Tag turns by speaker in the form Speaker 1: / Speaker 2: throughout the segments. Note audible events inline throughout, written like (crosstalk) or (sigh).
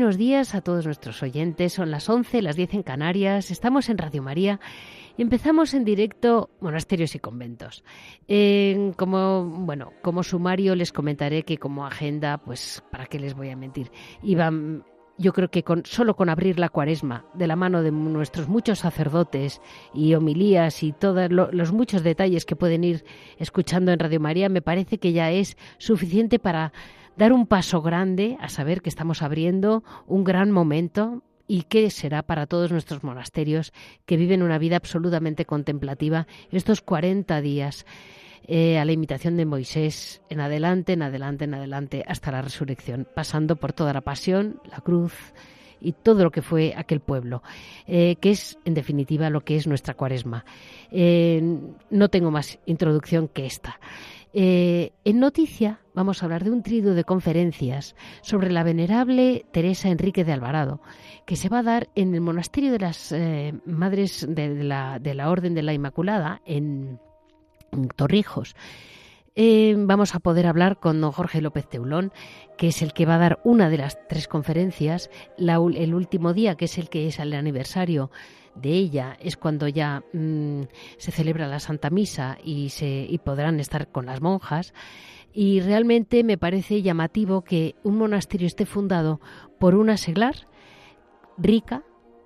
Speaker 1: Buenos días a todos nuestros oyentes. Son las 11, las 10 en Canarias. Estamos en Radio María empezamos en directo Monasterios y Conventos. como, bueno, como sumario les comentaré que como agenda, pues, ¿para qué les voy a mentir? Iban yo creo que con, solo con abrir la cuaresma de la mano de nuestros muchos sacerdotes y homilías y todos los muchos detalles que pueden ir escuchando en Radio María, me parece que ya es suficiente para dar un paso grande a saber que estamos abriendo un gran momento y qué será para todos nuestros monasterios que viven una vida absolutamente contemplativa estos 40 días. Eh, a la imitación de Moisés, en adelante, en adelante, en adelante, hasta la resurrección, pasando por toda la pasión, la cruz y todo lo que fue aquel pueblo, eh, que es, en definitiva, lo que es nuestra cuaresma. Eh, no tengo más introducción que esta. En Noticia vamos a hablar de un trío de conferencias sobre la venerable Teresa Enrique de Alvarado, que se va a dar en el Monasterio de las eh, Madres de la, Orden de la Inmaculada, en, Torrijos. Eh, vamos a poder hablar con don Jorge López Teulón, que es el que va a dar una de las tres conferencias, el último día, que es el que es el aniversario de ella es cuando ya mm, se celebra la Santa Misa y, se, y podrán estar con las monjas. Y realmente me parece llamativo que un monasterio esté fundado por una seglar rica,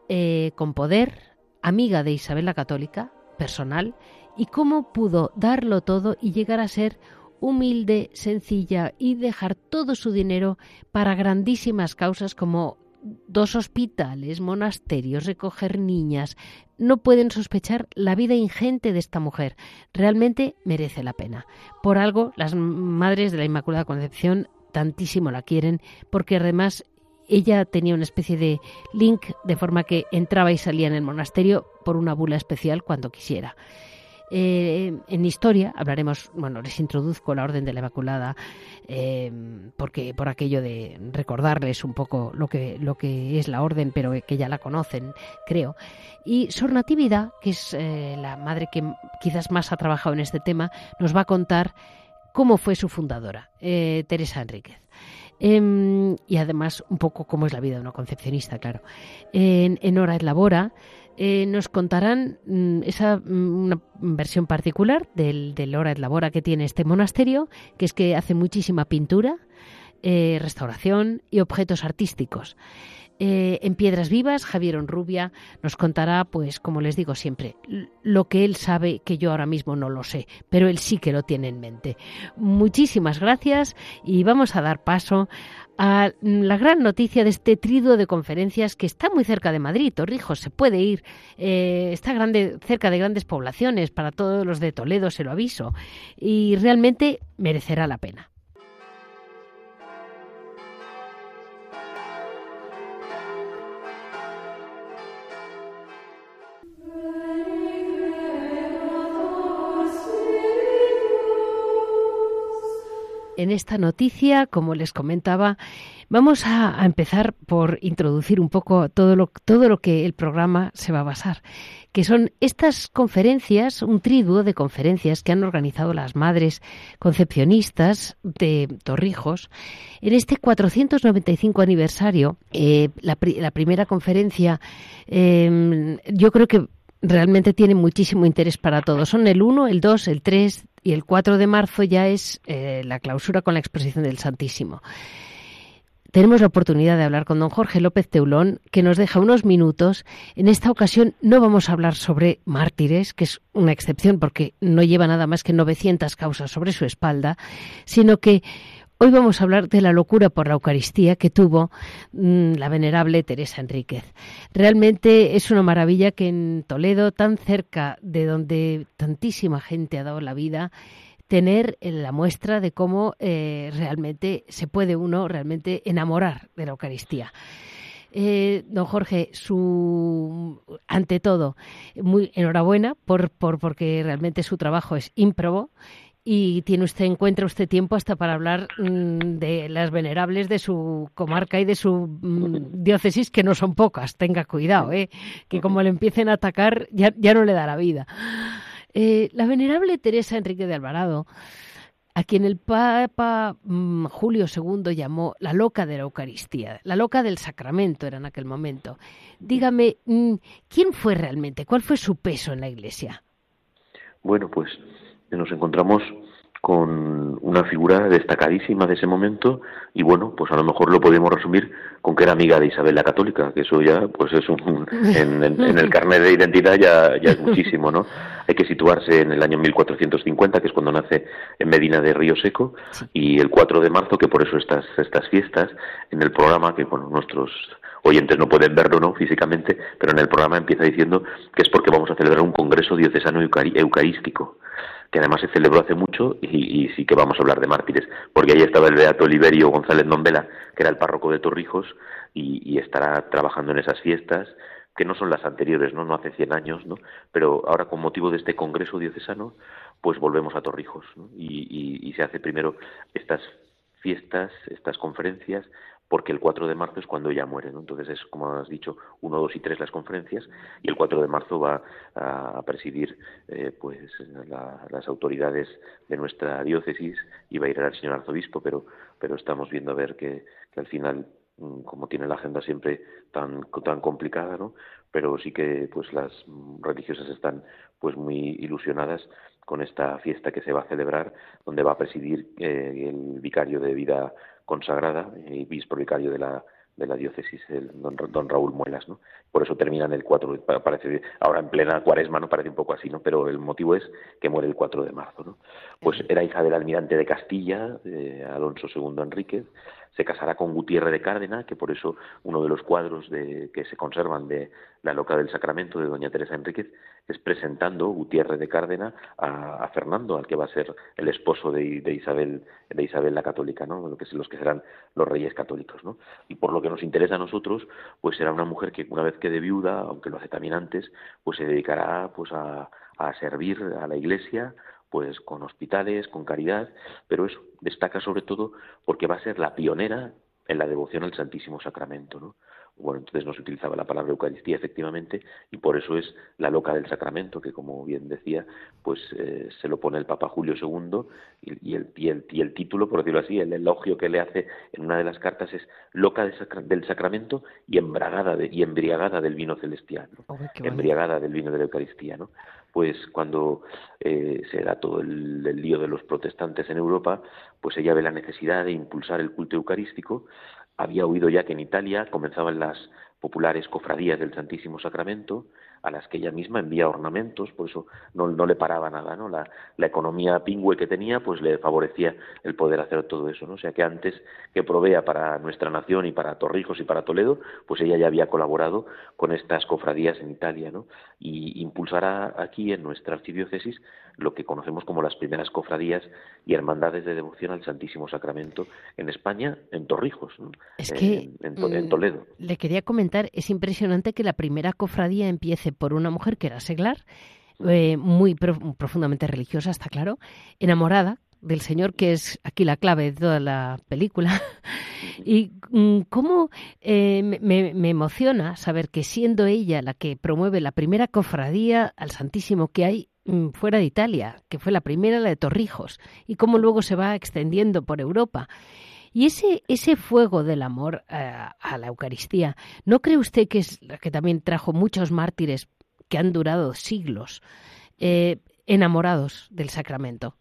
Speaker 1: eh, con poder, amiga de Isabel la Católica, personal, y cómo pudo darlo todo y llegar a ser humilde, sencilla y dejar todo su dinero para grandísimas causas como dos hospitales, monasterios, recoger niñas, no pueden sospechar la vida ingente de esta mujer. Realmente merece la pena. Por algo, las madres de la Inmaculada Concepción tantísimo la quieren, porque además ella tenía una especie de link de forma que entraba y salía en el monasterio por una bula especial cuando quisiera. Eh, en historia hablaremos, bueno, les introduzco la Orden de la Inmaculada eh, porque por aquello de recordarles un poco lo que lo que es la Orden, pero que ya la conocen, creo. Y Sor Natividad, que es eh, la madre que quizás más ha trabajado en este tema, nos va a contar cómo fue su fundadora, Teresa Enríquez. Em, y además un poco cómo es la vida de una concepcionista, claro. En, en Hora et Labora eh, nos contarán mm, esa mm, una versión particular del, del Hora et Labora que tiene este monasterio, que es que hace muchísima pintura, eh, restauración y objetos artísticos. Eh, en Piedras Vivas, Javier Onrubia nos contará, pues como les digo siempre, lo que él sabe que yo ahora mismo no lo sé, pero él sí que lo tiene en mente. Muchísimas gracias y vamos a dar paso a la gran noticia de este trido de conferencias que está muy cerca de Madrid, Torrijos, se puede ir, eh, está grande, cerca de grandes poblaciones, para todos los de Toledo se lo aviso, y realmente merecerá la pena. En esta noticia, como les comentaba, vamos a, empezar por introducir un poco todo lo, todo lo que el programa se va a basar, que son estas conferencias, un triduo de conferencias que han organizado las madres concepcionistas de Torrijos. En este 495 aniversario, eh, la, primera conferencia, em, yo creo que realmente tiene muchísimo interés para todos. Son el 1, el 2, el 3 y el 4 de marzo ya es eh, la clausura con la exposición del Santísimo. Tenemos la oportunidad de hablar con don Jorge López Teulón, que nos deja unos minutos. En esta ocasión no vamos a hablar sobre mártires, que es una excepción porque no lleva nada más que 900 causas sobre su espalda, sino que Hoy vamos a hablar de la locura por la Eucaristía que tuvo mm, la venerable Teresa Enríquez. Realmente es una maravilla que en Toledo, tan cerca de donde tantísima gente ha dado la vida, tener la muestra de cómo realmente se puede uno realmente enamorar de la Eucaristía. Eh, don Jorge, su ante todo, muy enhorabuena por, por porque realmente su trabajo es ímprobo y tiene usted encuentra usted tiempo hasta para hablar mm, de las venerables de su comarca y de su mm, diócesis que no son pocas. Tenga cuidado, ¿eh? que como le empiecen a atacar ya, ya no le da la vida. Eh, la venerable Teresa Enrique de Alvarado a quien el Papa mm, Julio II llamó la loca de la Eucaristía, la loca del sacramento era en aquel momento. Dígame, ¿quién fue realmente? ¿Cuál fue su peso en la Iglesia?
Speaker 2: Bueno, pues nos encontramos con una figura destacadísima de ese momento y bueno, pues a lo mejor lo podemos resumir con que era amiga de Isabel la Católica, que eso ya pues es un, en, el carnet de identidad ya, ya es muchísimo, ¿no? Hay que situarse en el año 1450, que es cuando nace en Medina de Río Seco, y el 4 de marzo, que por eso estas, estas fiestas, en el programa, que bueno, nuestros oyentes no pueden verlo no físicamente, pero en el programa empieza diciendo que es porque vamos a celebrar un congreso diocesano eucarístico que además se celebró hace mucho y, sí que vamos a hablar de mártires, porque ahí estaba el Beato Oliverio González Nombela, que era el párroco de Torrijos, y, estará trabajando en esas fiestas, que no son las anteriores, ¿no? No hace 100 años, ¿no? Pero ahora con motivo de este congreso diocesano, pues volvemos a Torrijos, y, y se hace primero estas fiestas, estas conferencias, porque el 4 de marzo es cuando ella muere, ¿no? Entonces es, como has dicho, 1, 2 y 3 las conferencias y el 4 de marzo va a presidir eh, pues las autoridades de nuestra diócesis y va a ir al señor arzobispo, pero, pero estamos viendo a ver que, que al final mm, como tiene la agenda siempre tan tan complicada, ¿no? Pero sí que pues las religiosas están pues muy ilusionadas con esta fiesta que se va a celebrar, donde va a presidir eh, el vicario de vida consagrada y obispo vicario de la, de la diócesis, el don, don, Raúl Muelas, ¿no? Por eso terminan el 4, parece, ahora en plena cuaresma, ¿no? Parece un poco así, ¿no? Pero el motivo es que muere el 4 de marzo, ¿no? Pues era hija del almirante de Castilla, de Alonso II Enríquez, se casará con Gutiérrez de Cárdena, que por eso uno de los cuadros de, que se conservan de La Loca del Sacramento de Doña Teresa Enríquez es presentando Gutiérrez de Cárdena a, Fernando, al que va a ser el esposo de, Isabel de Isabel la Católica, ¿no? Lo los que serán los reyes católicos, ¿no? Y por lo que nos interesa a nosotros, pues será una mujer que una vez quede viuda, aunque lo hace también antes, pues se dedicará pues a servir a la Iglesia, pues con hospitales, con caridad, pero eso destaca sobre todo porque va a ser la pionera en la devoción al Santísimo Sacramento, ¿no? Bueno, entonces no se utilizaba la palabra Eucaristía efectivamente y por eso es la loca del sacramento, que como bien decía, pues eh, se lo pone el Papa Julio II y, el, y, el, y, el, título, por decirlo así, el elogio que le hace en una de las cartas es loca del sacramento y embragada de, y embriagada del vino celestial, embriagada del vino de la Eucaristía, ¿no? pues cuando eh, se da todo el, lío de los protestantes en Europa, pues ella ve la necesidad de impulsar el culto eucarístico. Había oído ya que en Italia comenzaban las populares cofradías del Santísimo Sacramento, a las que ella misma envía ornamentos, por eso no, no le paraba nada, ¿no? La, la, economía pingüe que tenía, pues le favorecía el poder hacer todo eso, ¿no? O sea que antes que provea para nuestra nación y para Torrijos y para Toledo, pues ella ya había colaborado con estas cofradías en Italia, ¿no? Y impulsará aquí en nuestra archidiócesis lo que conocemos como las primeras cofradías y hermandades de devoción al Santísimo Sacramento en España, en Torrijos,
Speaker 1: es que,
Speaker 2: en, en Toledo.
Speaker 1: Le quería comentar, es impresionante que la primera cofradía empiece por una mujer que era seglar, eh, muy profundamente religiosa, está claro, enamorada del Señor, que es aquí la clave de toda la película. y mm, cómo eh, me, emociona saber que siendo ella la que promueve la primera cofradía al Santísimo que hay mm, fuera de Italia, que fue la primera, la de Torrijos, y cómo luego se va extendiendo por Europa. Y ese, ese fuego del amor eh, a la Eucaristía, ¿no cree usted que es que también trajo muchos mártires que han durado siglos eh, enamorados del sacramento?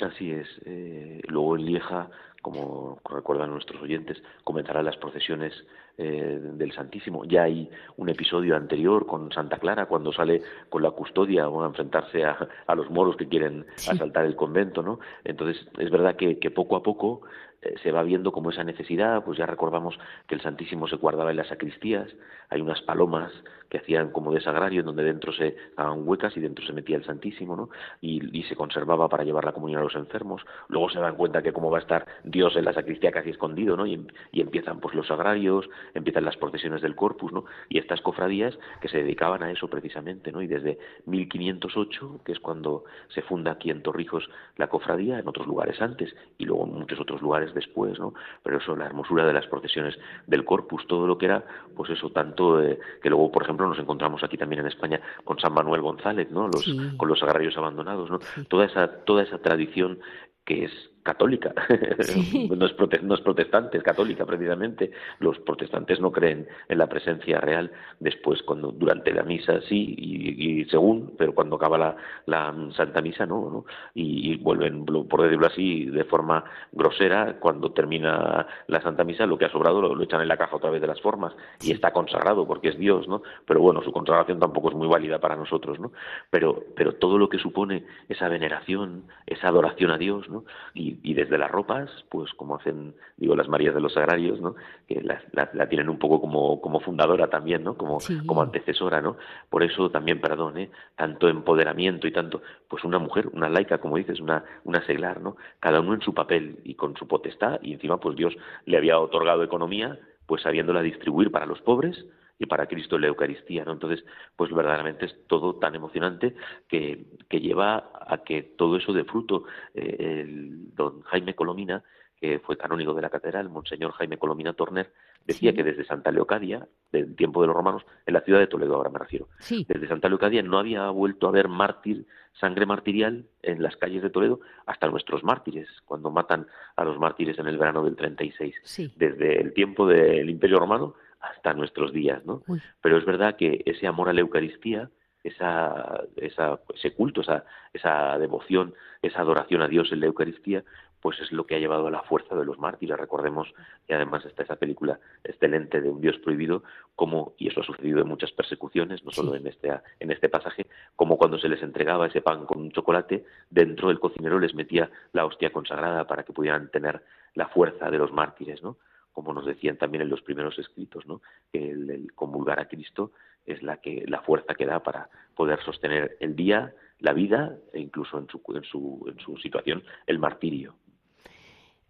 Speaker 2: Así es. Eh, luego en Lieja, como recuerdan nuestros oyentes, comenzarán las procesiones del Santísimo. Ya hay un episodio anterior con Santa Clara, cuando sale con la custodia a enfrentarse a, a los moros que quieren asaltar el convento, ¿no? Entonces, es verdad que, que poco a poco eh, se va viendo como esa necesidad, pues ya recordamos que el Santísimo se guardaba en las sacristías, hay unas palomas que hacían como de sagrario, en donde dentro se daban huecas y dentro se metía el Santísimo, ¿no? Y, se conservaba para llevar la comunión a los enfermos. Luego se dan cuenta que cómo va a estar Dios en la sacristía casi escondido, ¿no? Y, y empiezan pues los sagrarios, empiezan las procesiones del corpus, ¿no? Y estas cofradías que se dedicaban a eso precisamente, ¿no? Y desde 1508, que es cuando se funda aquí en Torrijos la cofradía, en otros lugares antes y luego en muchos otros lugares después, ¿no? Pero eso, la hermosura de las procesiones del corpus, todo lo que era, pues eso, tanto eh, que luego, por ejemplo, nos encontramos aquí también en España con San Manuel González, ¿no? Los, Con los agrarios abandonados, ¿no? Toda esa, toda esa tradición que es católica, (laughs) no, es no, es protestante, es católica precisamente. Los protestantes no creen en la presencia real después, cuando durante la misa sí, y, según, pero cuando acaba la, la Santa Misa no, ¿no? Y, vuelven, por decirlo así, de forma grosera, cuando termina la Santa Misa, lo que ha sobrado lo, echan en la caja otra vez de las formas, y está consagrado porque es Dios, ¿no? Pero bueno, su consagración tampoco es muy válida para nosotros, ¿no? Pero, pero todo lo que supone esa veneración, esa adoración a Dios, ¿no? Y, y, desde las ropas, pues como hacen, digo, las Marías de los Sagrarios, ¿no? Que la, la, tienen un poco como, como fundadora también, ¿no? Como, como antecesora, ¿no? Por eso también, perdón, ¿eh? Tanto empoderamiento y tanto, pues una mujer, una laica, como dices, una, una seglar, ¿no? Cada uno en su papel y con su potestad, y encima, pues Dios le había otorgado economía, pues sabiéndola distribuir para los pobres, y para Cristo la Eucaristía, ¿no? Entonces, pues verdaderamente es todo tan emocionante que, que lleva a que todo eso de fruto. Eh, el don Jaime Colomina, que fue canónigo de la catedral, Monseñor Jaime Colomina Torner, decía que desde Santa Leocadia, del tiempo de los romanos, en la ciudad de Toledo ahora me refiero, desde Santa Leocadia no había vuelto a haber mártir, sangre martirial en las calles de Toledo hasta nuestros mártires, cuando matan a los mártires en el verano del 36. Desde el tiempo del Imperio Romano hasta nuestros días, ¿no? Pero es verdad que ese amor a la Eucaristía, esa, esa, ese culto, esa, esa devoción, esa adoración a Dios en la Eucaristía, pues es lo que ha llevado a la fuerza de los mártires. Recordemos que además está esa película excelente de Un Dios prohibido, como, y eso ha sucedido en muchas persecuciones, no solo en, este, en este pasaje, como cuando se les entregaba ese pan con un chocolate, dentro del cocinero les metía la hostia consagrada para que pudieran tener la fuerza de los mártires, ¿no? Como nos decían también en los primeros escritos, ¿no? que el, comulgar a Cristo es la, que, la fuerza que da para poder sostener el día, la vida e incluso en su, en su, en su situación el martirio.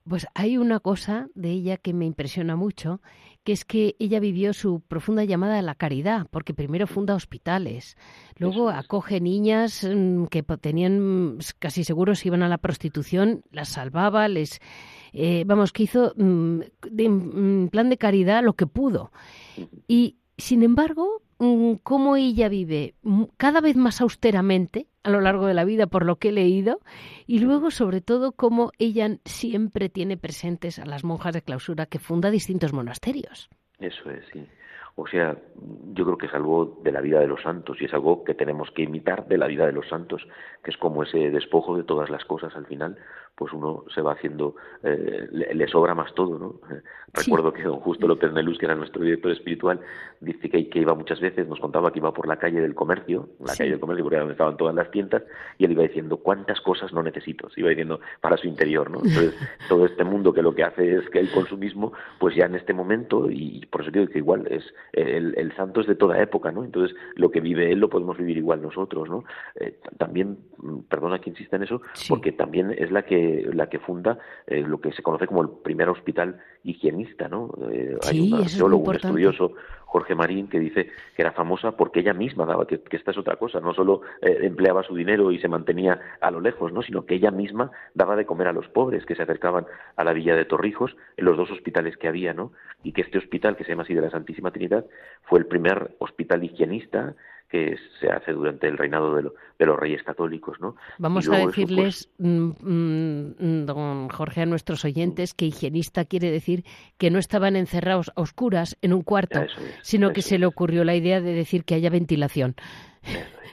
Speaker 1: Pues hay una cosa de ella que me impresiona mucho, que es que ella vivió su profunda llamada a la caridad, porque primero funda hospitales, luego acoge niñas mm, que tenían casi seguros iban a la prostitución, las salvaba, les eh, vamos que hizo mm, en mm, plan de caridad lo que pudo. Y sin embargo, cómo ella vive cada vez más austeramente a lo largo de la vida, por lo que he leído, y luego, sobre todo, cómo ella siempre tiene presentes a las monjas de clausura que funda distintos monasterios.
Speaker 2: Eso es, sí. O sea, yo creo que es algo de la vida de los santos y es algo que tenemos que imitar de la vida de los santos, que es como ese despojo de todas las cosas al final, pues uno se va haciendo, eh, le, sobra más todo, ¿no? Recuerdo que don Justo López Melús, que era nuestro director espiritual, dice que, que, iba muchas veces, nos contaba que iba por la calle del comercio, la calle del comercio, porque era donde estaban todas las tiendas, y él iba diciendo, ¿cuántas cosas no necesito? Se iba diciendo para su interior, ¿no? Entonces, (laughs) todo este mundo que lo que hace es que el consumismo, pues ya en este momento, y por eso digo que igual es, el, el santo es de toda época, ¿no? Entonces, lo que vive él lo podemos vivir igual nosotros, ¿no? Eh, también, mm, perdona que insista en eso, porque también es la que la que funda eh, lo que se conoce como el primer hospital higienista, ¿no?
Speaker 1: Eh, hay un
Speaker 2: arqueólogo, un estudioso, Jorge Marín, que dice que era famosa porque ella misma daba, que, esta es otra cosa, no solo eh, empleaba su dinero y se mantenía a lo lejos, ¿no? Sino que ella misma daba de comer a los pobres que se acercaban a la villa de Torrijos, en los dos hospitales que había, ¿no? Y que este hospital, que se llama así de la Santísima Trinidad, fue el primer hospital higienista que se hace durante el reinado de, los reyes católicos, ¿no?
Speaker 1: Vamos a decirles, pues mm, mm, don Jorge, a nuestros oyentes que higienista quiere decir que no estaban encerrados a oscuras en un cuarto, sino que se le ocurrió la idea de decir que haya ventilación.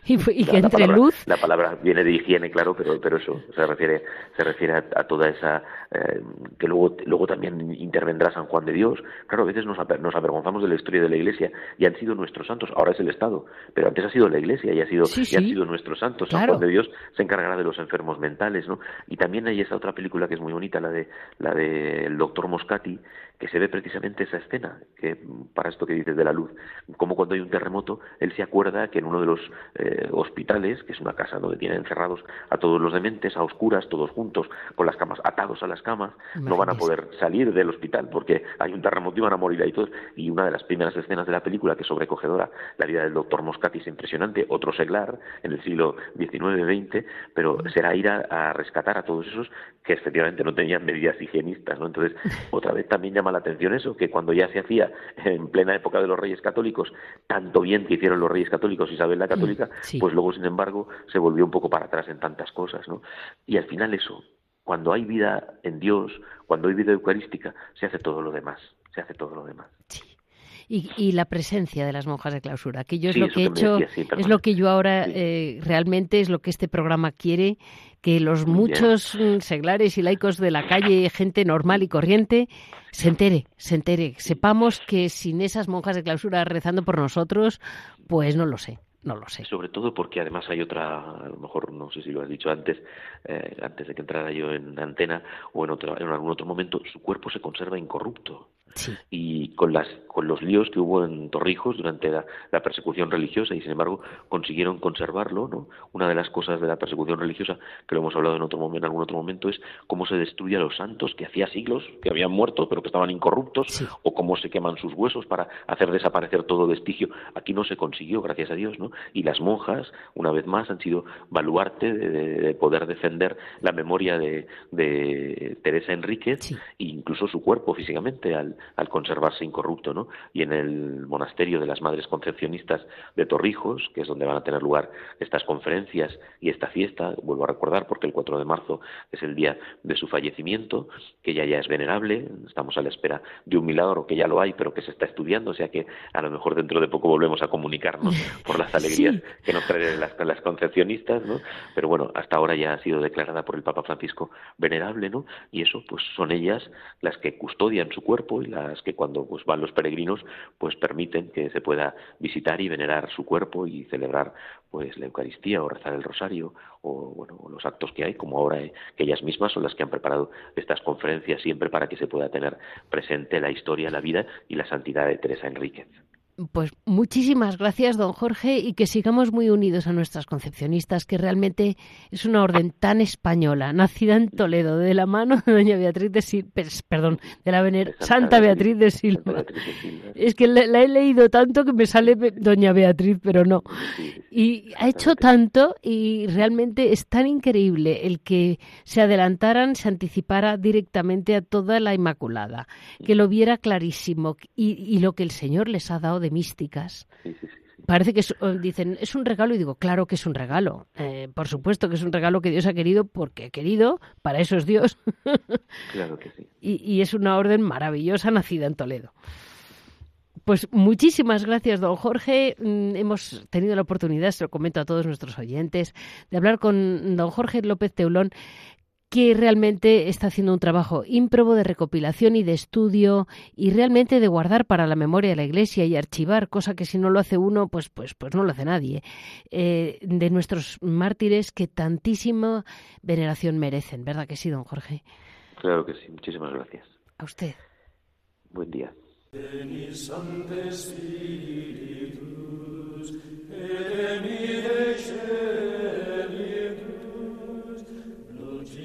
Speaker 1: (laughs) y, que entre luz.
Speaker 2: La palabra viene de higiene, claro, pero, pero eso se refiere, se refiere a, toda esa. Eh, que luego, luego también intervendrá San Juan de Dios. Claro, a veces nos, nos avergonzamos de la historia de la Iglesia y han sido nuestros santos, ahora es el Estado, pero antes ha sido la Iglesia y ha sido, y han sido nuestros santos. San Juan de Dios se encargará de los enfermos mentales, ¿no? Y también hay esa otra película que es muy bonita, la de la del doctor Moscati, que se ve precisamente esa escena, que para esto que dices de la luz, como cuando hay un terremoto, él se acuerda que en uno de los eh, hospitales, que es una casa donde tienen encerrados a todos los dementes, a oscuras, todos juntos, con las camas atados a las camas, no van a poder salir del hospital porque hay un terremoto y van a morir ahí todos. Y una de las primeras escenas de la película, que es sobrecogedora, la vida del doctor Moscati es impresionante, otro seglar en el siglo XIX-XX, pero será ir a, rescatar a todos esos que efectivamente no tenían medidas higienistas, ¿no? Entonces, (laughs) otra vez también llama la atención eso, que cuando ya se hacía en plena época de los reyes católicos, tanto bien que hicieron los reyes católicos, Isabel la católica, mm, pues luego, sin embargo, se volvió un poco para atrás en tantas cosas, ¿no? Y al final eso, cuando hay vida en Dios, cuando hay vida eucarística, se hace todo lo demás, se hace todo lo demás.
Speaker 1: Y, la presencia de las monjas de clausura, que yo es lo que he hecho, es lo que yo ahora eh, realmente es lo que este programa quiere, que los muchos mm, seglares y laicos de la calle, gente normal y corriente, se entere, se entere, sepamos que sin esas monjas de clausura rezando por nosotros, pues no lo sé. No lo sé.
Speaker 2: Sobre todo porque además hay otra, a lo mejor no sé si lo has dicho antes, eh, antes de que entrara yo en antena o en, en algún otro momento, su cuerpo se conserva incorrupto. Y con, las, con los líos que hubo en Torrijos durante la, persecución religiosa y sin embargo consiguieron conservarlo, ¿no? Una de las cosas de la persecución religiosa que lo hemos hablado en otro momento, en algún otro momento es cómo se destruye a los santos que hacía siglos que habían muerto pero que estaban incorruptos o cómo se queman sus huesos para hacer desaparecer todo vestigio. Aquí no se consiguió, gracias a Dios, ¿no? Y las monjas, una vez más, han sido baluarte de, poder defender la memoria de, Teresa Enríquez e incluso su cuerpo físicamente al, al conservarse incorrupto, ¿no? Y en el monasterio de las Madres Concepcionistas de Torrijos, que es donde van a tener lugar estas conferencias y esta fiesta, vuelvo a recordar porque el 4 de marzo es el día de su fallecimiento, que ella ya es venerable, estamos a la espera de un milagro que ya lo hay, pero que se está estudiando, o sea que a lo mejor dentro de poco volvemos a comunicarnos (laughs) por las alegrías que nos traen las, las concepcionistas, ¿no? Pero bueno, hasta ahora ya ha sido declarada por el Papa Francisco venerable, ¿no? Y eso, pues son ellas las que custodian su cuerpo las que cuando pues, van los peregrinos pues permiten que se pueda visitar y venerar su cuerpo y celebrar pues la Eucaristía o rezar el rosario o bueno los actos que hay como ahora eh, que ellas mismas son las que han preparado estas conferencias siempre para que se pueda tener presente la historia, la vida y la santidad de Teresa Enríquez.
Speaker 1: Pues muchísimas gracias, don Jorge, y que sigamos muy unidos a nuestras concepcionistas, que realmente es una orden tan española, nacida en Toledo, de la mano de doña Beatriz de Silva, perdón, de la vener Santa Beatriz de Silva. Es que la, he leído tanto que me sale doña Beatriz, pero no. Y ha hecho tanto y realmente es tan increíble el que se adelantaran, se anticipara directamente a toda la Inmaculada, que lo viera clarísimo y, y lo que el Señor les ha dado de místicas. Parece que dicen, es un regalo y digo, claro que es un regalo. Eh, por supuesto que es un regalo que Dios ha querido porque ha querido, para eso es Dios. (laughs)
Speaker 2: claro que sí.
Speaker 1: Y, es una orden maravillosa nacida en Toledo. Pues muchísimas gracias, don Jorge. Mm, hemos tenido la oportunidad, se lo comento a todos nuestros oyentes, de hablar con don Jorge López Teulón, que realmente está haciendo un trabajo ímprobo de recopilación y de estudio y realmente de guardar para la memoria de la Iglesia y archivar, cosa que si no lo hace uno, pues, pues, pues no lo hace nadie, eh, de nuestros mártires que tantísima veneración merecen. ¿Verdad que sí, don Jorge?
Speaker 2: Claro que sí. Muchísimas gracias.
Speaker 1: A usted.
Speaker 2: Buen día.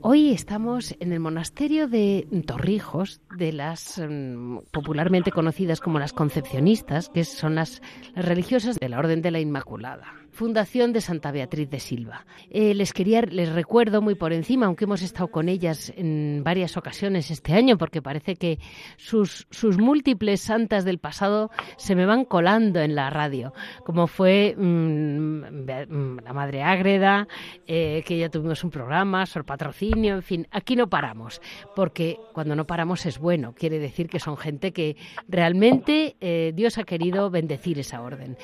Speaker 1: Hoy estamos en el monasterio de Torrijos, de las mm, popularmente conocidas como las concepcionistas, que son las religiosas de la Orden de la Inmaculada. Fundación de Santa Beatriz de Silva. Eh, les quería, les recuerdo muy por encima, aunque hemos estado con ellas en varias ocasiones este año, porque parece que sus, sus múltiples santas del pasado se me van colando en la radio, como fue mm, mm, la Madre Ágreda, eh, que ya tuvimos un programa, Sor Patrocinio, en fin, aquí no paramos, porque cuando no paramos es bueno, quiere decir que son gente que realmente eh, Dios ha querido bendecir esa orden.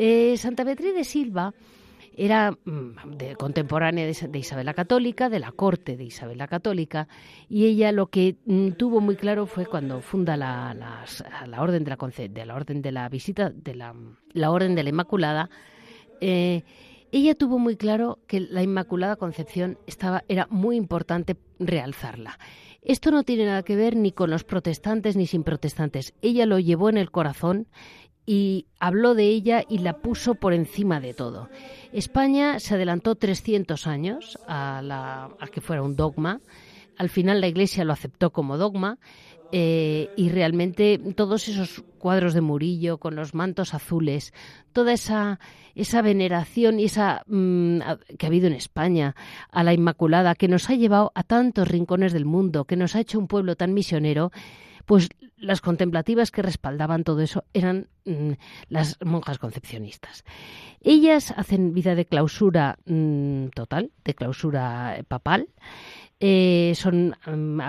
Speaker 1: Eh, Santa Beatriz de Silva era mm, de, contemporánea de, Isabel la Católica, de la corte de Isabel la Católica, y ella lo que mm, tuvo muy claro fue cuando funda la, orden de la, de la orden de la visita de la, orden de la Inmaculada. Eh, ella tuvo muy claro que la Inmaculada Concepción estaba, era muy importante realzarla. Esto no tiene nada que ver ni con los protestantes ni sin protestantes. Ella lo llevó en el corazón y habló de ella y la puso por encima de todo. España se adelantó 300 años a, que fuera un dogma. Al final la Iglesia lo aceptó como dogma eh, y realmente todos esos cuadros de Murillo con los mantos azules, toda esa, esa veneración y esa mm, que ha habido en España a la Inmaculada, que nos ha llevado a tantos rincones del mundo, que nos ha hecho un pueblo tan misionero, pues las contemplativas que respaldaban todo eso eran mm, las monjas concepcionistas. Ellas hacen vida de clausura mm, total, de clausura papal, eh, son mm,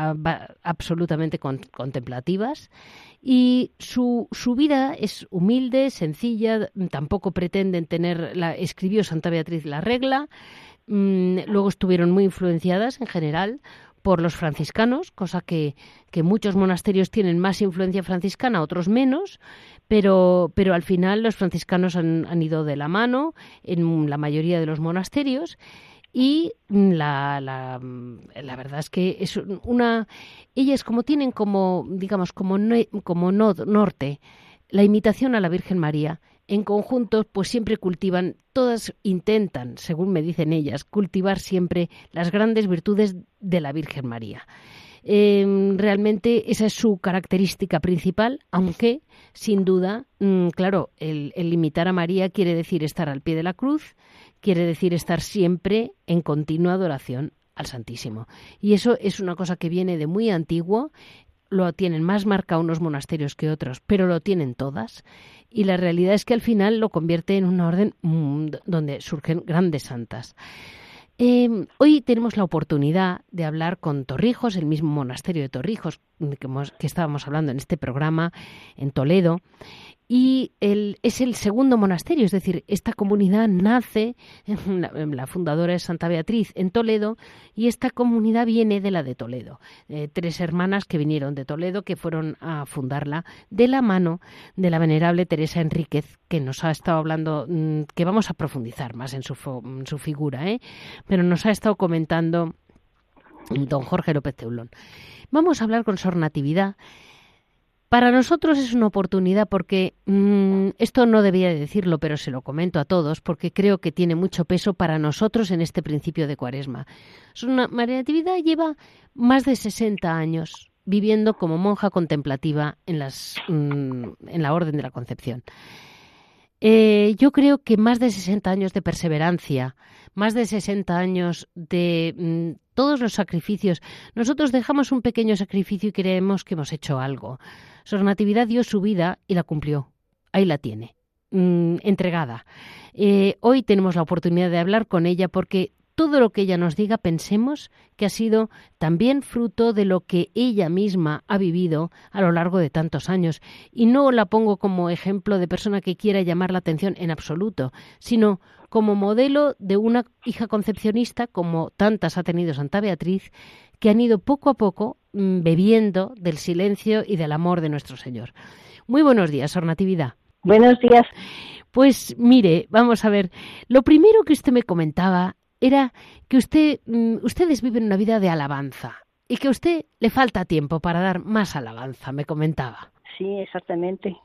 Speaker 1: absolutamente contemplativas. Y su, su, vida es humilde, sencilla, tampoco pretenden tener, la, escribió Santa Beatriz la regla, luego estuvieron muy influenciadas en general por los franciscanos, cosa que, muchos monasterios tienen más influencia franciscana, otros menos, pero, pero al final los franciscanos han, ido de la mano en la mayoría de los monasterios y la, la, la, verdad es que es una ellas como tienen como digamos como como norte la imitación a la Virgen María en conjunto, pues siempre cultivan, todas intentan, según me dicen ellas, cultivar siempre las grandes virtudes de la Virgen María. Em, realmente esa es su característica principal, aunque sin duda, mm, claro, el, el, imitar a María quiere decir estar al pie de la cruz, quiere decir estar siempre en continua adoración al Santísimo. Y eso es una cosa que viene de muy antiguo, lo tienen más marcado unos monasterios que otros, pero lo tienen todas y la realidad es que al final lo convierte en una orden mm, donde surgen grandes santas. Em, hoy tenemos la oportunidad de hablar con Torrijos, el mismo monasterio de Torrijos que, que estábamos hablando en este programa en Toledo, y es el segundo monasterio, es decir, esta comunidad nace, (laughs) la, fundadora es Santa Beatriz en Toledo, y esta comunidad viene de la de Toledo. Eh, tres hermanas que vinieron de Toledo, que fueron a fundarla de la mano de la venerable Teresa Enríquez, que nos ha estado hablando, mm, que vamos a profundizar más en su, en su figura, ¿eh? pero nos ha estado comentando don Jorge López Teulón. Vamos a hablar con Sor Natividad para nosotros es una oportunidad porque mm, esto no debía decirlo, pero se lo comento a todos porque creo que tiene mucho peso para nosotros en este principio de Cuaresma. María Natividad lleva más de 60 años viviendo como monja contemplativa en, las, mm, en la Orden de la Concepción. Eh, yo creo que más de 60 años de perseverancia, más de 60 años de mm, todos los sacrificios. Nosotros dejamos un pequeño sacrificio y creemos que hemos hecho algo. Sor Natividad dio su vida y la cumplió. Ahí la tiene, mm, entregada. Eh, hoy tenemos la oportunidad de hablar con ella porque todo lo que ella nos diga pensemos que ha sido también fruto de lo que ella misma ha vivido a lo largo de tantos años. Y no la pongo como ejemplo de persona que quiera llamar la atención en absoluto, sino como modelo de una hija concepcionista, como tantas ha tenido Santa Beatriz, que han ido poco a poco mm, bebiendo del silencio y del amor de nuestro Señor. Muy buenos días, Sor Natividad.
Speaker 3: Buenos días.
Speaker 1: Pues mire, vamos a ver, lo primero que usted me comentaba era que usted, mm, ustedes viven una vida de alabanza y que a usted le falta tiempo para dar más alabanza, me comentaba.
Speaker 3: Sí, exactamente.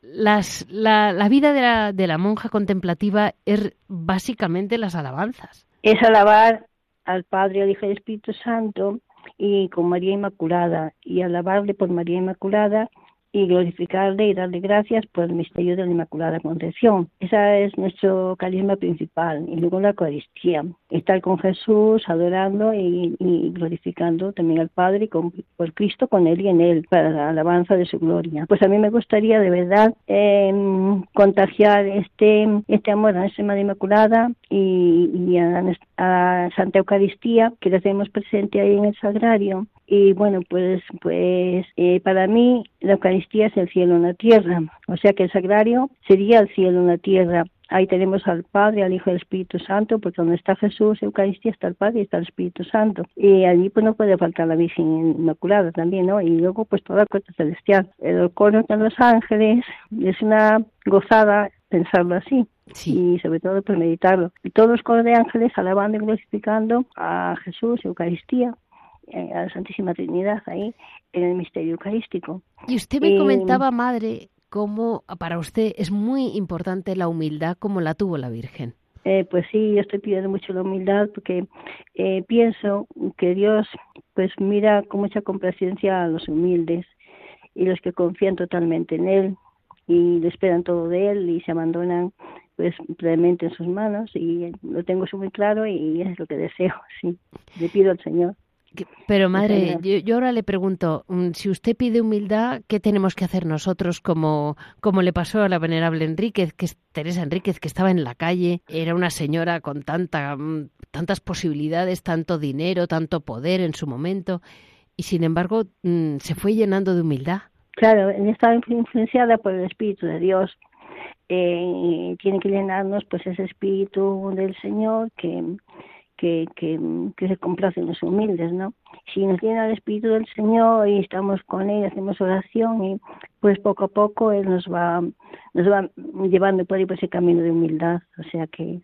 Speaker 1: Las, la, la, vida de la, de la monja contemplativa es básicamente las alabanzas.
Speaker 3: Es alabar al Padre, al Hijo y al Espíritu Santo y con María Inmaculada y alabarle por María Inmaculada y glorificarle y darle gracias por el misterio de la Inmaculada Concepción. Ese es nuestro carisma principal. Y luego la Eucaristía, estar con Jesús, adorando y, glorificando también al Padre y con, por Cristo con Él y en Él, para la alabanza de su gloria. Pues a mí me gustaría de verdad em, contagiar este, este amor a nuestra Madre Inmaculada y, a, Santa Eucaristía que la tenemos presente ahí en el Sagrario y bueno pues pues eh, para mí la Eucaristía es el cielo en la tierra o sea que el sagrario sería el cielo en la tierra. Ahí tenemos al Padre al Hijo y al Espíritu Santo porque donde está Jesús Eucaristía está el Padre y está el Espíritu Santo. Y allí pues no puede faltar la Virgen Inmaculada también no y luego pues toda la corte celestial. El coro de los ángeles es una gozada pensarlo así y sobre todo pues meditarlo. Y todos los coros de ángeles alabando y glorificando a Jesús Eucaristía a la Santísima Trinidad ahí en el misterio eucarístico.
Speaker 1: Y usted me comentaba, madre, cómo para usted es muy importante la humildad como la tuvo la Virgen.
Speaker 3: Eh, pues sí, yo estoy pidiendo mucho la humildad porque eh, pienso que Dios pues mira con mucha complacencia a los humildes y los que confían totalmente en Él y le esperan todo de Él y se abandonan pues plenamente en sus manos y lo tengo eso muy claro y es lo que deseo, (laughs) sí, le pido al Señor.
Speaker 1: Pero madre, yo, ahora le pregunto, mm, si usted pide humildad, ¿qué tenemos que hacer nosotros como, como le pasó a la venerable Enríquez, que es Teresa Enríquez, que estaba en la calle, era una señora con tanta, mm, tantas posibilidades, tanto dinero, tanto poder en su momento, y sin embargo mm, se fue llenando de humildad?
Speaker 3: Claro, estaba influenciada por el Espíritu de Dios. Eh, tiene que llenarnos pues ese Espíritu del Señor que que, que, que se complacen los humildes, ¿no? Si nos llena el Espíritu del Señor y estamos con Él, hacemos oración y pues poco a poco Él nos va, nos va llevando por ahí por ese camino de humildad, o sea que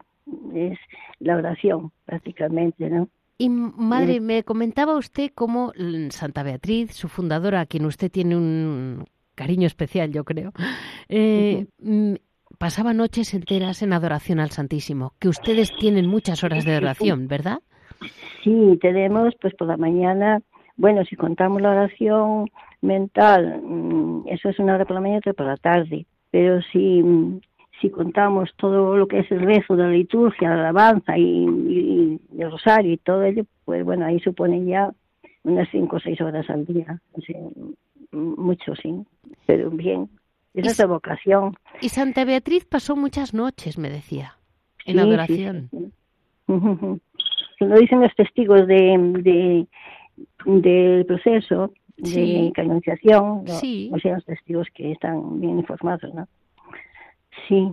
Speaker 3: es la oración prácticamente, ¿no?
Speaker 1: Y madre, me comentaba usted cómo Santa Beatriz, su fundadora, a quien usted tiene un cariño especial, yo creo, eh, pasaba noches enteras en adoración al Santísimo, que ustedes tienen muchas horas de adoración, ¿verdad?
Speaker 3: Sí, tenemos pues por la mañana, bueno, si contamos la oración mental, mm, eso es una hora por la mañana y otra por la tarde, pero si, mm, si contamos todo lo que es el rezo de la liturgia, la alabanza y, el rosario y todo ello, pues bueno, ahí supone ya unas cinco o seis horas al día, mucho sí, pero bien, esa es vocación.
Speaker 1: Y Santa Beatriz pasó muchas noches, me decía, en adoración.
Speaker 3: Sí, lo dicen los testigos de, del proceso de canonización, o sea, los testigos que están bien informados, ¿no? Sí.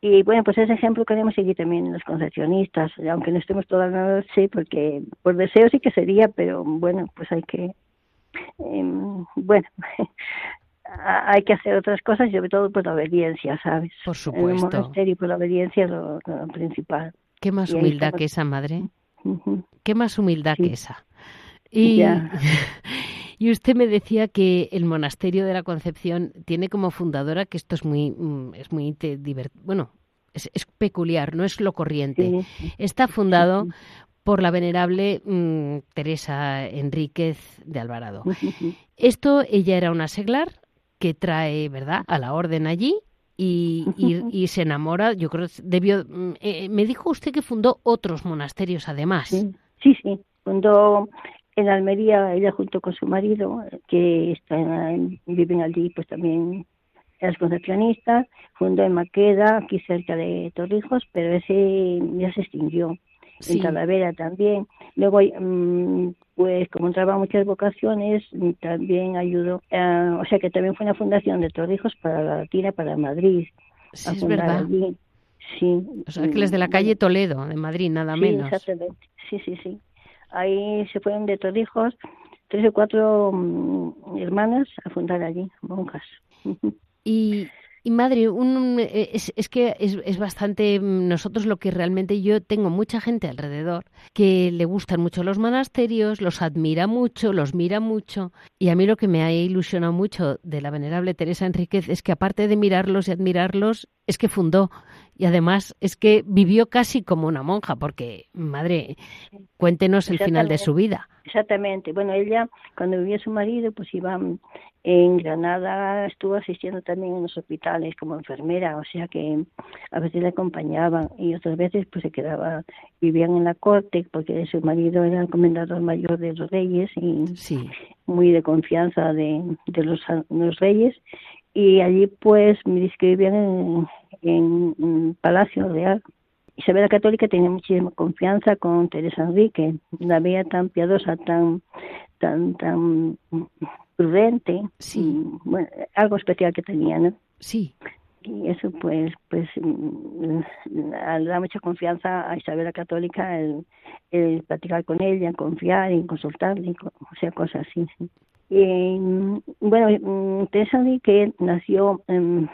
Speaker 3: Y bueno, pues ese ejemplo queremos seguir también en los concepcionistas, aunque no estemos toda la noche, porque por deseo sí que sería, pero bueno, pues hay que, em, bueno, (laughs) hay que hacer otras cosas y sobre todo por la obediencia, ¿sabes?
Speaker 1: Por supuesto. En
Speaker 3: el monasterio por la obediencia es lo, principal.
Speaker 1: ¿Qué más humildad que esa, madre? ¿Qué más humildad que esa? Y, (laughs) y usted me decía que el monasterio de la Concepción tiene como fundadora, que esto es muy, mm, es muy bueno, es, peculiar, no es lo corriente. Está fundado por la venerable mm, Teresa Enríquez de Alvarado. Esto, ella era una seglar, que trae, ¿verdad?, a la orden allí y, y, (laughs) se enamora, yo creo, debió, mm, eh, me dijo usted que fundó otros monasterios además.
Speaker 3: Sí, sí, fundó en Almería, ella junto con su marido, que están, viven allí, pues también las concepcionistas, fundó en Maqueda, aquí cerca de Torrijos, pero ese ya se extinguió en Talavera también. Luego, mm, pues como entraba muchas vocaciones, también ayudó, o sea que también fue una fundación de Torrijos para la Latina, para Madrid.
Speaker 1: Sí, es verdad. Sí. O sea, que les de la calle Toledo, de Madrid, nada menos.
Speaker 3: Exactamente. Sí, sí, sí. Ahí se fueron de Torrijos tres o cuatro mm, hermanas a fundar allí, monjas.
Speaker 1: Y, (laughs) y madre, un, eh, es, es, que es, es, bastante, mm, nosotros lo que realmente yo tengo mucha gente alrededor que le gustan mucho los monasterios, los admira mucho, los mira mucho. Y a mí lo que me ha ilusionado mucho de la venerable Teresa Enríquez es que aparte de mirarlos y admirarlos, es que fundó y además es que vivió casi como una monja, porque, madre, cuéntenos el final de su vida.
Speaker 3: Exactamente. Bueno, ella, cuando vivía su marido, pues iba en Granada, estuvo asistiendo también en los hospitales como enfermera, o sea que a veces le acompañaban y otras veces pues se quedaba, vivían en la corte, porque su marido era el comendador mayor de los reyes y muy de confianza de, de los, los reyes y allí pues me vivían en, en, Palacio Real. Isabel la Católica tenía muchísima confianza con Teresa Enrique, la veía tan piadosa, tan, tan, tan prudente, sí. bueno, algo especial que tenía, ¿no?
Speaker 1: Sí.
Speaker 3: Y eso pues, pues mm, da mucha confianza a Isabel la Católica el, el platicar con ella, confiar y consultarle, o sea, cosas así. Eh, bueno, mm, Teresa que nació en,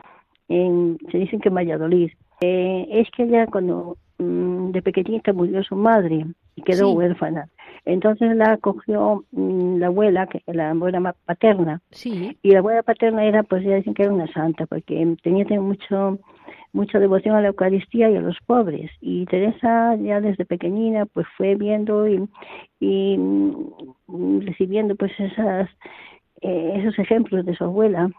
Speaker 3: se dicen que en Valladolid. Eh, es que ella cuando mm, de pequeñita murió su madre y quedó huérfana. Entonces la acogió mm, la abuela, que la abuela paterna.
Speaker 1: Sí.
Speaker 3: Y la abuela paterna era, pues ya dicen que era una santa, porque tenía mucho mucha devoción a la Eucaristía y a los pobres. Y Teresa ya desde pequeñina pues fue viendo y, y mm, recibiendo pues esas eh, esos ejemplos de su abuela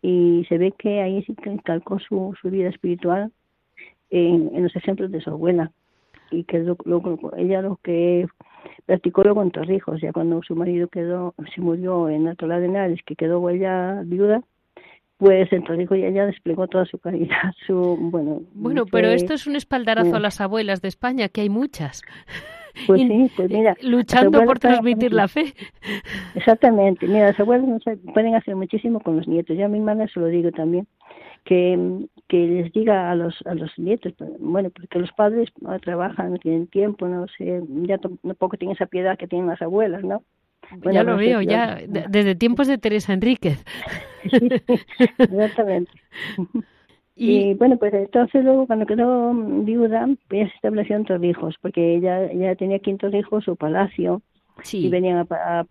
Speaker 3: y se ve que ahí sí que calcó su, su vida espiritual en, los ejemplos de su abuela y que lo, ella lo que practicó luego en Torrijos ya cuando su marido quedó se murió en Alto de Henares que quedó ella viuda pues entonces ella desplegó toda su caridad, (laughs) su bueno.
Speaker 1: Bueno, pero esto es un espaldarazo a las abuelas de España, que hay muchas.
Speaker 3: Pues sí, pues mira.
Speaker 1: Luchando por transmitir la fe. (laughs)
Speaker 3: Exactamente. Mira, las abuelas pueden hacer muchísimo con los nietos. Yo a mi hermana se lo digo también. Que, que les diga a los a los nietos, pues, bueno, porque los padres no trabajan, no tienen tiempo, no sé, ya tampoco tienen esa piedad que tienen las abuelas, ¿no?
Speaker 1: Ya lo veo, ya desde tiempos de Teresa Enríquez. (laughs)
Speaker 3: exactamente. (laughs) Y, bueno, pues entonces luego cuando quedó viuda, ella se estableció en Torrijos, porque ella ya tenía aquí en Torrijos su palacio y venían a,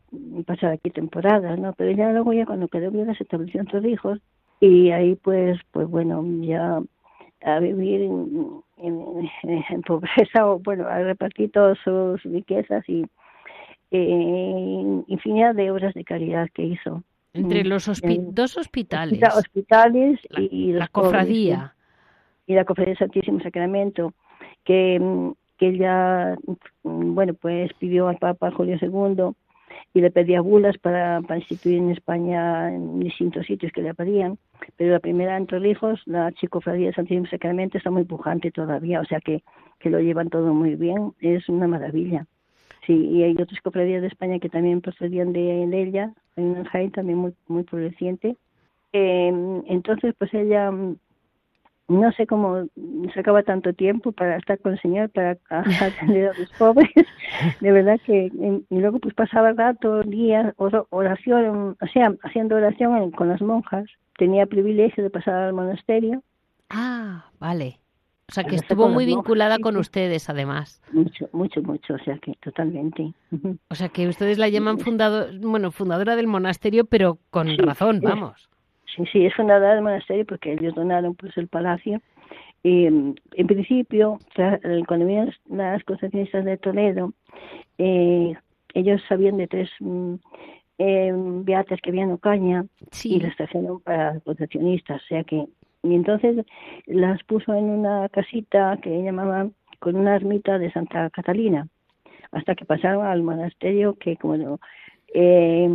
Speaker 3: pasar aquí temporadas, ¿no? Pero ya luego ya cuando quedó viuda se estableció en Torrijos y ahí pues, pues bueno, ya a vivir en, en pobreza o bueno, a repartir todas sus riquezas y eh, infinidad de obras de caridad que hizo.
Speaker 1: Entre mm, los dos hospitales.
Speaker 3: Hospitales y
Speaker 1: la cofradía.
Speaker 3: y la cofradía del Santísimo Sacramento, que, mm, que ella, mm, bueno, pues pidió al Papa Julio II y le pedía bulas para, para instituir en España en distintos sitios que le pedían, pero la primera entre hijos, la Chicofradía del Santísimo Sacramento, está muy pujante todavía, o sea que, que lo llevan todo muy bien, es una maravilla. Sí, y hay otras cofradías de España que también procedían de, ella, hay una en Jaén también muy, muy floreciente. Em, entonces, pues ella, mm, no sé cómo sacaba tanto tiempo para estar con el Señor, para (laughs) atender a los pobres. De verdad que, em, y luego pues pasaba rato, días, oración, o sea, haciendo oración con las monjas. Tenía privilegio de pasar al monasterio.
Speaker 1: Ah, vale. O sea, que estuvo muy vinculada con ustedes, además.
Speaker 3: Mucho, mucho, mucho, o sea, que totalmente. (laughs)
Speaker 1: O sea, que ustedes la llaman fundado, bueno, fundadora del monasterio, pero con razón, vamos.
Speaker 3: Sí, sí, es fundadora del monasterio porque ellos donaron pues el palacio. Y, en principio, cuando vinieron las concepcionistas de Toledo, eh, ellos sabían de tres mm, eh, beatas que habían en Ocaña y las trajeron para concepcionistas, o sea que y entonces las puso en una casita que llamaban con una ermita de Santa Catalina, hasta que pasaron al monasterio que como eh,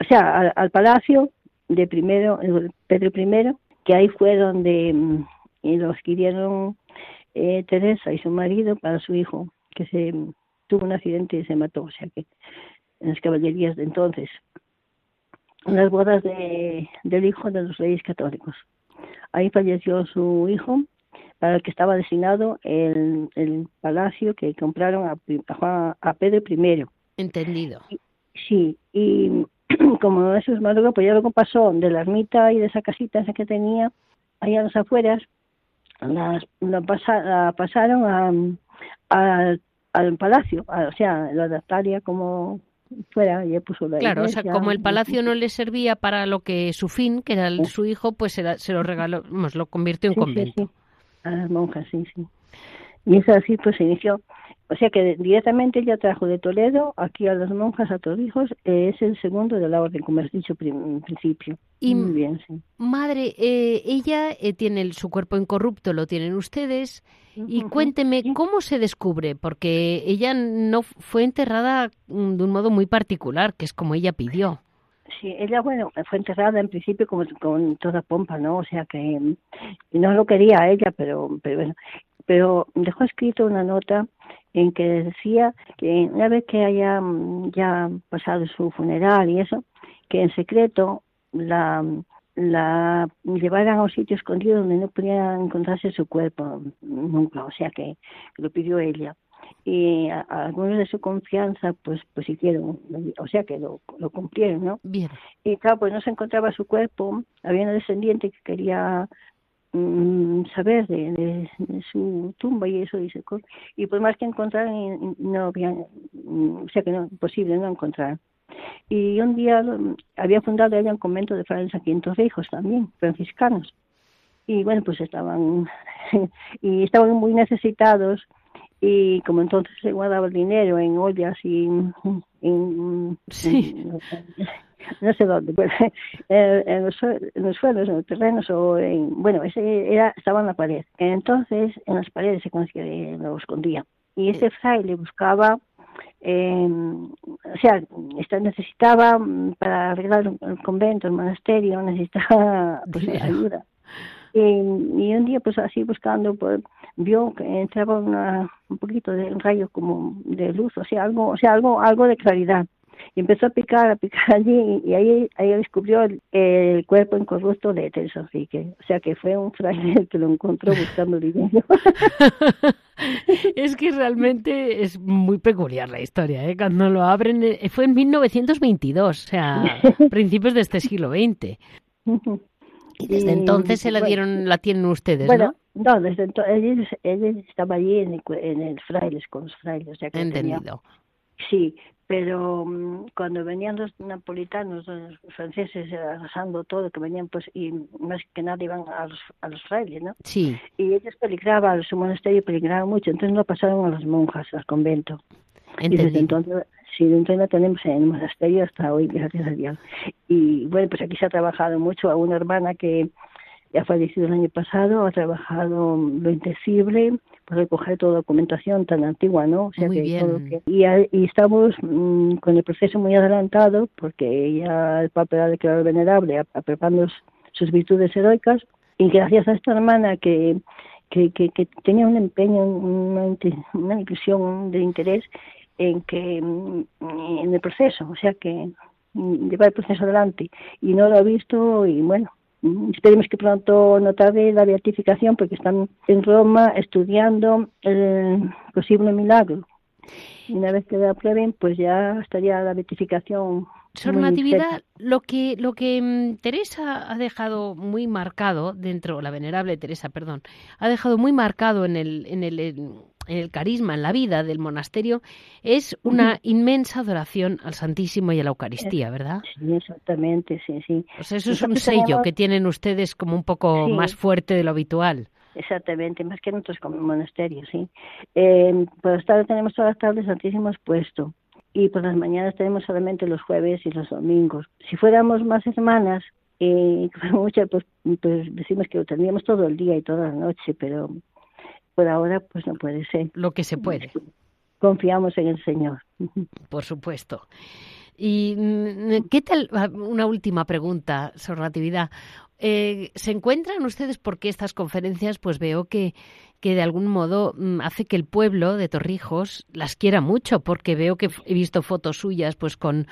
Speaker 3: o sea, al, palacio de primero, Pedro I, que ahí fue donde mm, y lo adquirieron eh, Teresa y su marido para su hijo, que se tuvo un accidente y se mató, o sea que en las caballerías de entonces, en las bodas de, del hijo de los reyes católicos. Ahí falleció su hijo, para el que estaba destinado el, el palacio que compraron a, a, Pedro I.
Speaker 1: Entendido.
Speaker 3: sí, y (clears throat) como eso es madruga, pues ya luego pasó de la ermita y de esa casita esa que tenía ahí a las afueras, las, la, pasaron a, al palacio, o sea, lo adaptaría como fuera y puso la
Speaker 1: Claro, o sea, como el palacio no le servía para lo que su fin, que era el, su hijo, pues se, lo regaló, lo convirtió en convento.
Speaker 3: a las monjas, sí, sí. Y eso así pues se inició. O sea que directamente ella trajo de Toledo aquí a las monjas, a todos hijos, eh, es el segundo de la orden, como has dicho en principio.
Speaker 1: Y
Speaker 3: Muy bien, sí.
Speaker 1: Madre, eh, ella eh, tiene el- su cuerpo incorrupto, lo tienen ustedes. Y cuénteme,
Speaker 3: sí.
Speaker 1: ¿cómo se descubre? Porque ella no fue enterrada mm, de un modo muy particular, que es como ella pidió.
Speaker 3: Sí, ella, bueno, fue enterrada en principio como con toda pompa, ¿no? O sea que mm, no lo quería ella, pero, pero bueno. Pero dejó escrito una nota en que decía que una vez que haya mm, ya pasado su funeral y eso, que en secreto la, la llevaran a un sitio escondido donde no pudiera encontrarse su cuerpo nunca, o sea que lo pidió ella y a, a algunos de su confianza pues pues hicieron o sea que lo, lo cumplieron no
Speaker 1: Bien.
Speaker 3: y claro pues no se encontraba su cuerpo había una descendiente que quería mm, saber de, de- de su tumba y eso y, se y por más que y no había mm, o sea que no imposible no encontrar. Y un día había fundado ella un convento de frailes en Torrijos también franciscanos. Y bueno pues estaban (laughs) y estaban muy necesitados y como entonces se guardaba el dinero en ollas y en,
Speaker 1: Sí.
Speaker 3: en- no sé dónde pues, (laughs) en, los, en los suelos en los terrenos o en bueno ese era estaba en la pared entonces en las paredes se conocía lo escondía y ese fraile buscaba eh, o sea, necesitaba mm, para arreglar el el convento, el monasterio, (laughs) necesitaba pues, ayuda. Y, y un día, pues así buscando, pues, vio que entraba una, un poquito de un rayo como de luz, o sea, algo, o sea, algo, algo de claridad. Y empezó a picar, a picar (laughs) allí, y ahí, ahí descubrió el, el cuerpo incorrupto de Teresa Enrique. O sea, que fue un fraile el que lo encontró buscando dinero. (laughs)
Speaker 1: es que realmente es muy peculiar la historia, ¿eh? Cuando lo abren, eh, fue en 1922, o sea, (laughs) principios de este siglo XX. Y desde entonces se la dieron, la tienen ustedes,
Speaker 3: Bueno,
Speaker 1: ¿no?
Speaker 3: no, desde entonces ella estaba allí en el, en el frailes, con los frailes. O sea que tenía-
Speaker 1: Entendido.
Speaker 3: Sí, pero mm, cuando venían los napolitanos, los franceses arrasando todo, que venían pues, y más que nada iban a los, a los frailes, ¿no?
Speaker 1: Sí,
Speaker 3: Y ellos peligraban, su monasterio peligraba mucho, entonces no pasaron a las monjas, al convento. Y desde entonces, sí, entonces la tenemos en el monasterio hasta hoy, gracias a Dios. Y bueno, pues aquí se ha trabajado mucho. A una hermana que ya falleció el año pasado, ha trabajado lo indecible por recoger toda documentación tan antigua, ¿no? O sea
Speaker 1: Muy
Speaker 3: que
Speaker 1: bien.
Speaker 3: todo que- y, estamos mm, con el proceso muy adelantado porque ya el Papa ha declarado venerable, preparando sus virtudes heroicas y gracias a esta hermana que que, que, que tenía un empeño, una, una ilusión de interés en que mm, en el proceso, o sea que mm, llevar el proceso adelante y no lo ha visto y bueno, esperemos que pronto no tarde la beatificación porque están en Roma estudiando el posible milagro. Y una vez que la aprueben, pues ya estaría la beatificación.
Speaker 1: Sor Natividad, lo que, lo que mm, Teresa ha dejado muy marcado dentro, la venerable Teresa, perdón, ha dejado muy marcado en el, en el, en el carisma, en la vida del monasterio, es una inmensa adoración al Santísimo y a la Eucaristía, ¿verdad?
Speaker 3: Sí, exactamente, sí, sí.
Speaker 1: Sea, eso es un sello que tienen ustedes como un poco
Speaker 3: Sí.
Speaker 1: más fuerte de lo habitual.
Speaker 3: Exactamente, más que nosotros como monasterio, sí. Eh, por las tardes tenemos todas las tardes Santísimo expuesto y por las mañanas tenemos solamente los jueves y los domingos. Si fuéramos más hermanas, eh, (laughs) muchas, pues, pues decimos que lo tendríamos todo el día y toda la noche, pero por ahora pues no puede ser.
Speaker 1: Lo que se puede,
Speaker 3: Confiamos en el Señor.
Speaker 1: por supuesto. ¿Y mm, qué tal? ah, Una última pregunta, Sor Natividad. Eh, ¿Se encuentran ustedes porque estas conferencias, pues veo que, que de algún modo mm, hace que el pueblo de Torrijos las quiera mucho? Porque veo que he visto fotos suyas, pues con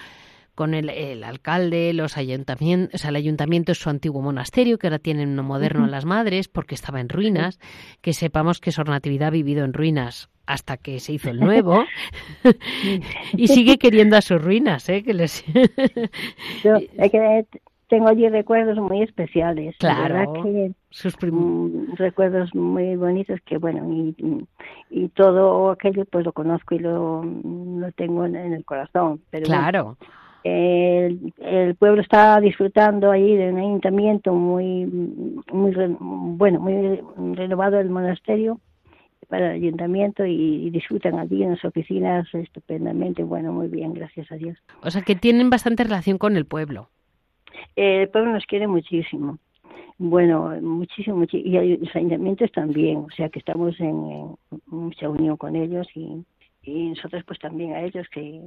Speaker 1: con el, el alcalde, los ayuntamientos, o sea, el ayuntamiento es su antiguo monasterio, que ahora tienen uno moderno a las madres, porque estaba en ruinas, que sepamos que Sor Natividad ha vivido en ruinas hasta que se hizo el nuevo, (laughs) y sigue queriendo a sus ruinas, ¿eh? Que les... (laughs)
Speaker 3: Yo es que tengo allí recuerdos muy especiales. la
Speaker 1: Claro.
Speaker 3: que
Speaker 1: sus
Speaker 3: mm, recuerdos muy bonitos que bueno y, y todo aquello pues lo conozco y lo, lo tengo en, en el corazón pero bueno,
Speaker 1: Claro.
Speaker 3: El, el, pueblo está disfrutando ahí de un ayuntamiento muy, muy bueno, muy renovado del monasterio para el ayuntamiento y, disfrutan allí en las oficinas estupendamente. Bueno, muy bien, gracias a Dios.
Speaker 1: O sea que tienen bastante relación con el pueblo.
Speaker 3: el pueblo nos quiere muchísimo. Bueno, muchísimo, muchísimo, y los ayuntamientos también, o sea que estamos en, mucha unión con ellos y, y nosotros pues también a ellos que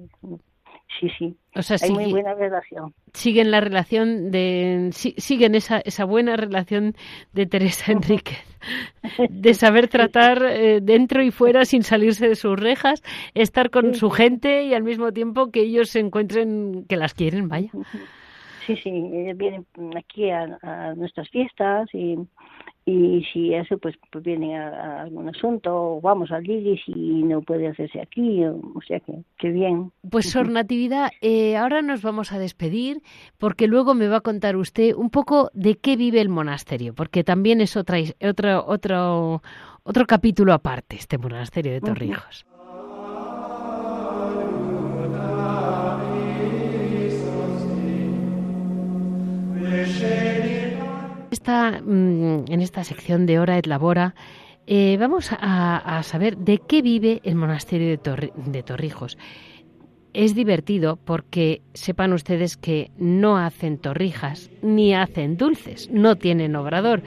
Speaker 3: sí, sí.
Speaker 1: O sea,
Speaker 3: hay muy buena relación.
Speaker 1: Siguen la relación de, siguen esa, esa buena relación de Teresa (laughs) Enríquez, de saber tratar eh, dentro y fuera sin salirse de sus rejas, estar con su gente y al mismo tiempo que ellos se encuentren que las quieren, vaya.
Speaker 3: Sí, sí, vienen aquí a nuestras fiestas y y si eso pues, pues viene a, algún asunto vamos al Liris y no puede hacerse aquí o, sea que, que, bien.
Speaker 1: Pues Sor Natividad eh, ahora nos vamos a despedir porque luego me va a contar usted un poco de qué vive el monasterio porque también es otra otro otro otro capítulo aparte este monasterio de Torrijos Mm, en esta sección de Hora et Labora eh, vamos a, saber de qué vive el monasterio de, Torrijos. Es divertido porque sepan ustedes que no hacen torrijas ni hacen dulces, no tienen obrador,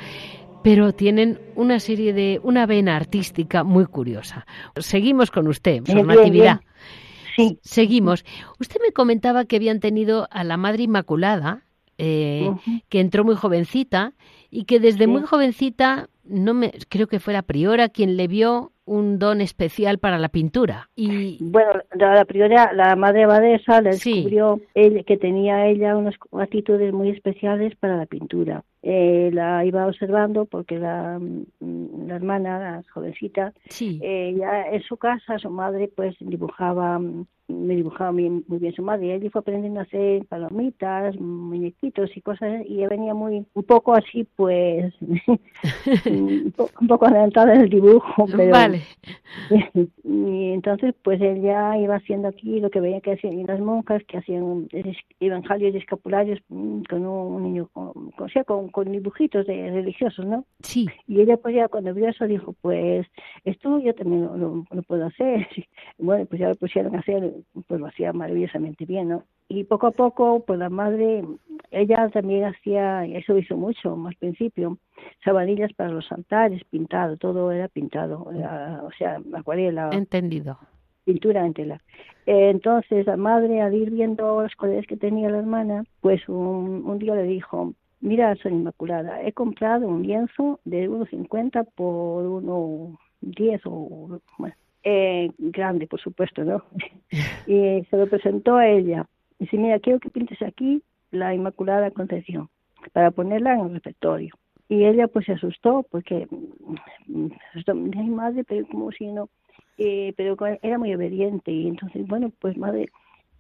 Speaker 1: pero tienen una serie de una vena artística muy curiosa. Seguimos con usted, su Natividad.
Speaker 3: Sí.
Speaker 1: Seguimos. Usted me comentaba que habían tenido a la Madre Inmaculada, eh, que entró muy jovencita y que desde muy jovencita, no me, creo que fue la priora quien le vio un don especial para la pintura. Y
Speaker 3: bueno, la, priora, la madre abadesa le descubrió que tenía ella unas actitudes muy especiales para la pintura. Eh, la iba observando porque la, mm, la hermana, la jovencita,
Speaker 1: sí.
Speaker 3: eh, ya en su casa su madre pues dibujaba mm, me dibujaba muy, muy, bien su madre y ella fue aprendiendo a hacer palomitas, muñequitos y cosas y ella venía muy un poco así pues (laughs) un, poco adelantada en el dibujo (laughs) pero
Speaker 1: vale. (laughs)
Speaker 3: y entonces pues ella iba haciendo aquí lo que veía que hacían las monjas que hacían evangelios y escapularios mm, con un, niño con, sea, con, con dibujitos de religiosos ¿no?
Speaker 1: sí
Speaker 3: y ella pues ya cuando vio eso dijo pues esto yo también lo, lo puedo hacer (laughs) bueno pues ya lo pusieron a hacer pues lo hacía maravillosamente bien, ¿no? Y poco a poco, pues la madre, ella también hacía, eso hizo mucho al principio, sabanillas para los altares, pintado, todo era pintado, o sea, acuarela.
Speaker 1: Entendido.
Speaker 3: Pintura en tela. entonces la madre, al ir viendo los colores que tenía la hermana, pues un, un día le dijo, mira, Soy Inmaculada, he comprado un lienzo de 1,50 por 1,10 o, bueno, eh, grande, por supuesto, ¿no? (laughs) y se lo presentó a ella. Y dice, mira, quiero que pintes aquí la Inmaculada Concepción para ponerla en el refectorio. Y ella pues se asustó porque, mm, asustó, mi madre, pero como si no, eh, pero era muy obediente y entonces, bueno, pues madre,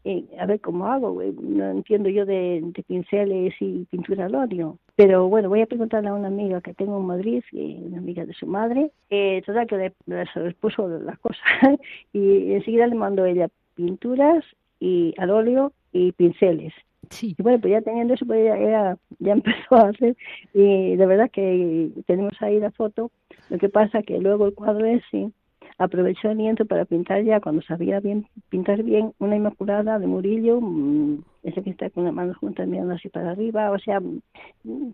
Speaker 3: eh, a ver cómo hago, no entiendo yo de, pinceles y pintura al óleo. Pero bueno, voy a preguntarle a una amiga que tengo en Madrid, una amiga de su madre, eh, toda que le, le puso las cosas (laughs) y enseguida le mandó ella pinturas y al óleo y pinceles.
Speaker 1: Sí.
Speaker 3: Y bueno, pues ya teniendo eso, pues ya, ya (laughs) empezó a hacer y de verdad que tenemos ahí la foto. Lo que pasa que luego el cuadro es sí, aprovechó el lienzo para pintar ya, cuando sabía bien pintar bien, una Inmaculada de Murillo, mm, ese que está con las manos juntas mirando así para arriba, o sea,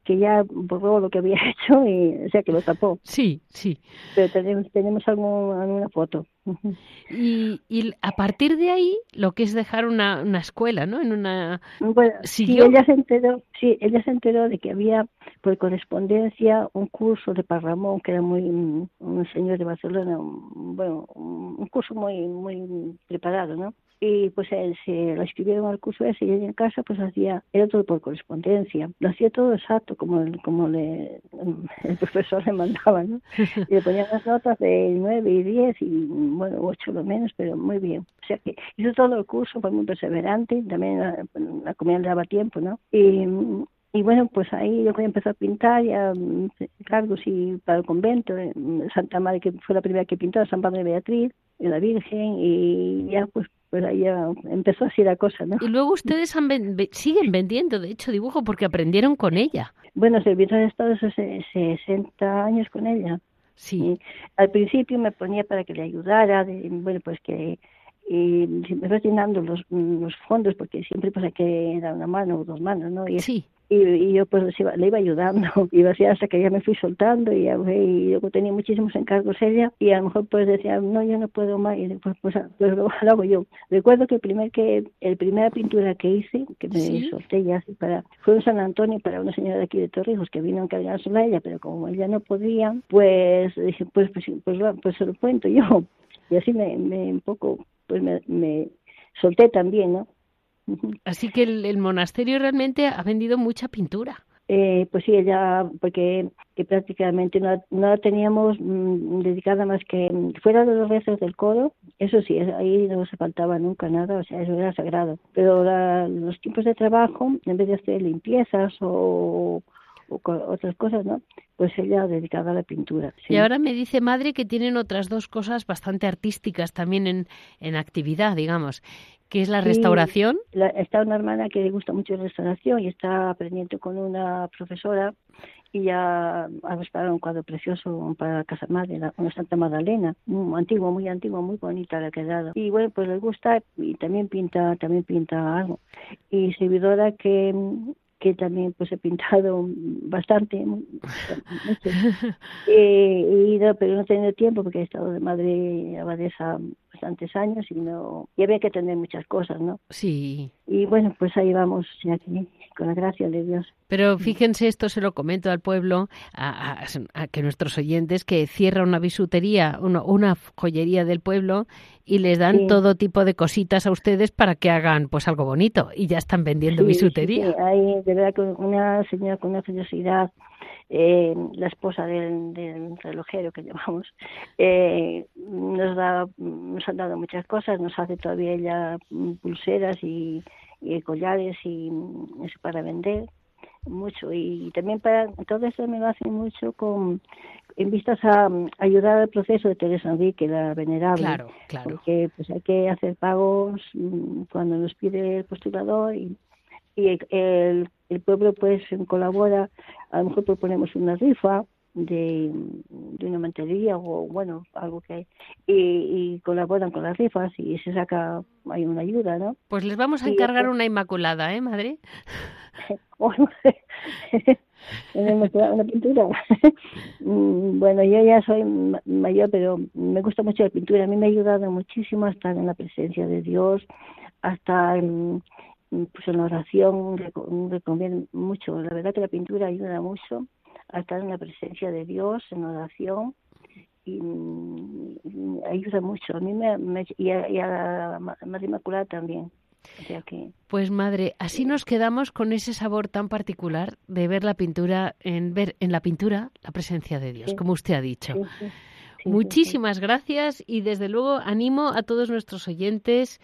Speaker 3: que ya borró lo que había (laughs) hecho y, o sea, que lo tapó.
Speaker 1: Sí, sí.
Speaker 3: Pero tenemos, tenemos alguna foto.
Speaker 1: Y, y a partir de ahí, lo que es dejar una, una escuela, ¿no? En una...
Speaker 3: Bueno, sí, ella se enteró, sí, ella se enteró de que había por correspondencia un curso de Parramón, que era muy, un señor de Barcelona, bueno, un curso muy, muy preparado, ¿no? Y pues él se lo escribieron al curso ese y ella en casa pues hacía, era todo por correspondencia, lo hacía todo exacto como como le, el profesor le mandaba, ¿no? (laughs) Y le ponían las notas de nueve y diez y bueno, ocho lo menos, pero muy bien. O sea que hizo todo el curso, fue muy perseverante, también la, la comida le daba tiempo, ¿no? Y y bueno, pues ahí yo empezó a pintar ya cargos y para el convento, Santa Madre que fue la primera que pintó, San Padre Beatriz, y la Virgen, y ya pues pues ahí ya empezó así la cosa, ¿no?
Speaker 1: Y luego ustedes han siguen vendiendo, de hecho, dibujo porque aprendieron con ella.
Speaker 3: Bueno, servicio de estado 60 años con ella.
Speaker 1: Sí.
Speaker 3: al principio me ponía para que le ayudara, bueno, pues que y me fue llenando los, los fondos porque siempre pues hay que dar una mano o dos manos, ¿no? Y,
Speaker 1: sí.
Speaker 3: Y, yo pues le iba ayudando (laughs) y así hasta que ya me fui soltando y, y luego tenía muchísimos encargos ella y a lo mejor pues decía no yo no puedo más y después pues, pues (laughs) lo, hago yo recuerdo que el primer que el primera pintura que hice que me solté ya así para fue en San Antonio para una señora de aquí de Torrijos que vino a encargársela a ella pero como ella no podía pues dije pues pues pues, pues, se lo cuento yo y así me, me un poco pues me, me solté también no
Speaker 1: Así que el, monasterio realmente ha vendido mucha pintura.
Speaker 3: Eh, pues sí, ella, porque que prácticamente no, no teníamos mm, dedicada más que mm, fuera de los rezos del coro, eso sí, ahí no se faltaba nunca nada, o sea, eso era sagrado. Pero los tiempos de trabajo, en vez de hacer limpiezas o, o otras cosas, ¿no? Pues ella dedicada a la pintura.
Speaker 1: Y ahora me dice madre que tienen otras dos cosas bastante artísticas también en, en actividad, digamos, ¿Qué es la restauración?
Speaker 3: está una hermana que le gusta mucho la restauración y está aprendiendo con una profesora y ya ha restaurado un cuadro precioso para Casa Madre, una Santa Magdalena, muy antiguo, muy antiguo, muy bonita le ha quedado. Y bueno, pues le gusta y también pinta, también pinta algo. Y servidora que que también pues he pintado (laughs) bastante (laughs) eh, he ido pero no he tenido tiempo porque he estado de madre abadesa bastantes años y no y había que tener muchas cosas no
Speaker 1: sí.
Speaker 3: Y bueno pues ahí vamos aquí con la gracia de Dios
Speaker 1: pero fíjense, esto se lo comento al pueblo, a, que nuestros oyentes, que cierra una bisutería, una, joyería del pueblo y les dan todo tipo de cositas a ustedes para que hagan pues algo bonito y ya están vendiendo bisutería.
Speaker 3: Sí, hay de verdad que una señora con una curiosidad, eh, la esposa del, relojero que (laughs) llamamos, eh, nos, da, nos han dado muchas cosas, nos hace todavía ella pulseras y, collares y eso para vender mucho. Y también para todo eso me lo hacen mucho con en vistas a, ayudar al proceso de Teresa Enrique la venerable.
Speaker 1: Claro claro.
Speaker 3: Porque pues hay que hacer pagos mm, cuando nos pide el postulador y, y el, el, pueblo pues colabora. A lo mejor proponemos una rifa de, de una mantería o bueno algo que hay y, y, colaboran con las rifas y se saca hay una ayuda no
Speaker 1: pues les vamos a encargar una inmaculada eh madre (laughs) (laughs)
Speaker 3: una pintura. (laughs) Mm, bueno, yo ya soy mayor, pero me gusta mucho la pintura. A mí me ha ayudado muchísimo a estar en la presencia de Dios, hasta en, pues en la oración, recomiendo mucho. La verdad que la pintura ayuda mucho a estar en la presencia de Dios, en oración, y, ayuda mucho. A mí me, y, a, y a la Madre Inmaculada también.
Speaker 1: Pues madre, así nos quedamos con ese sabor tan particular de ver la pintura, en ver en la pintura la presencia de Dios, como usted ha dicho. Muchísimas gracias y desde luego animo a todos nuestros oyentes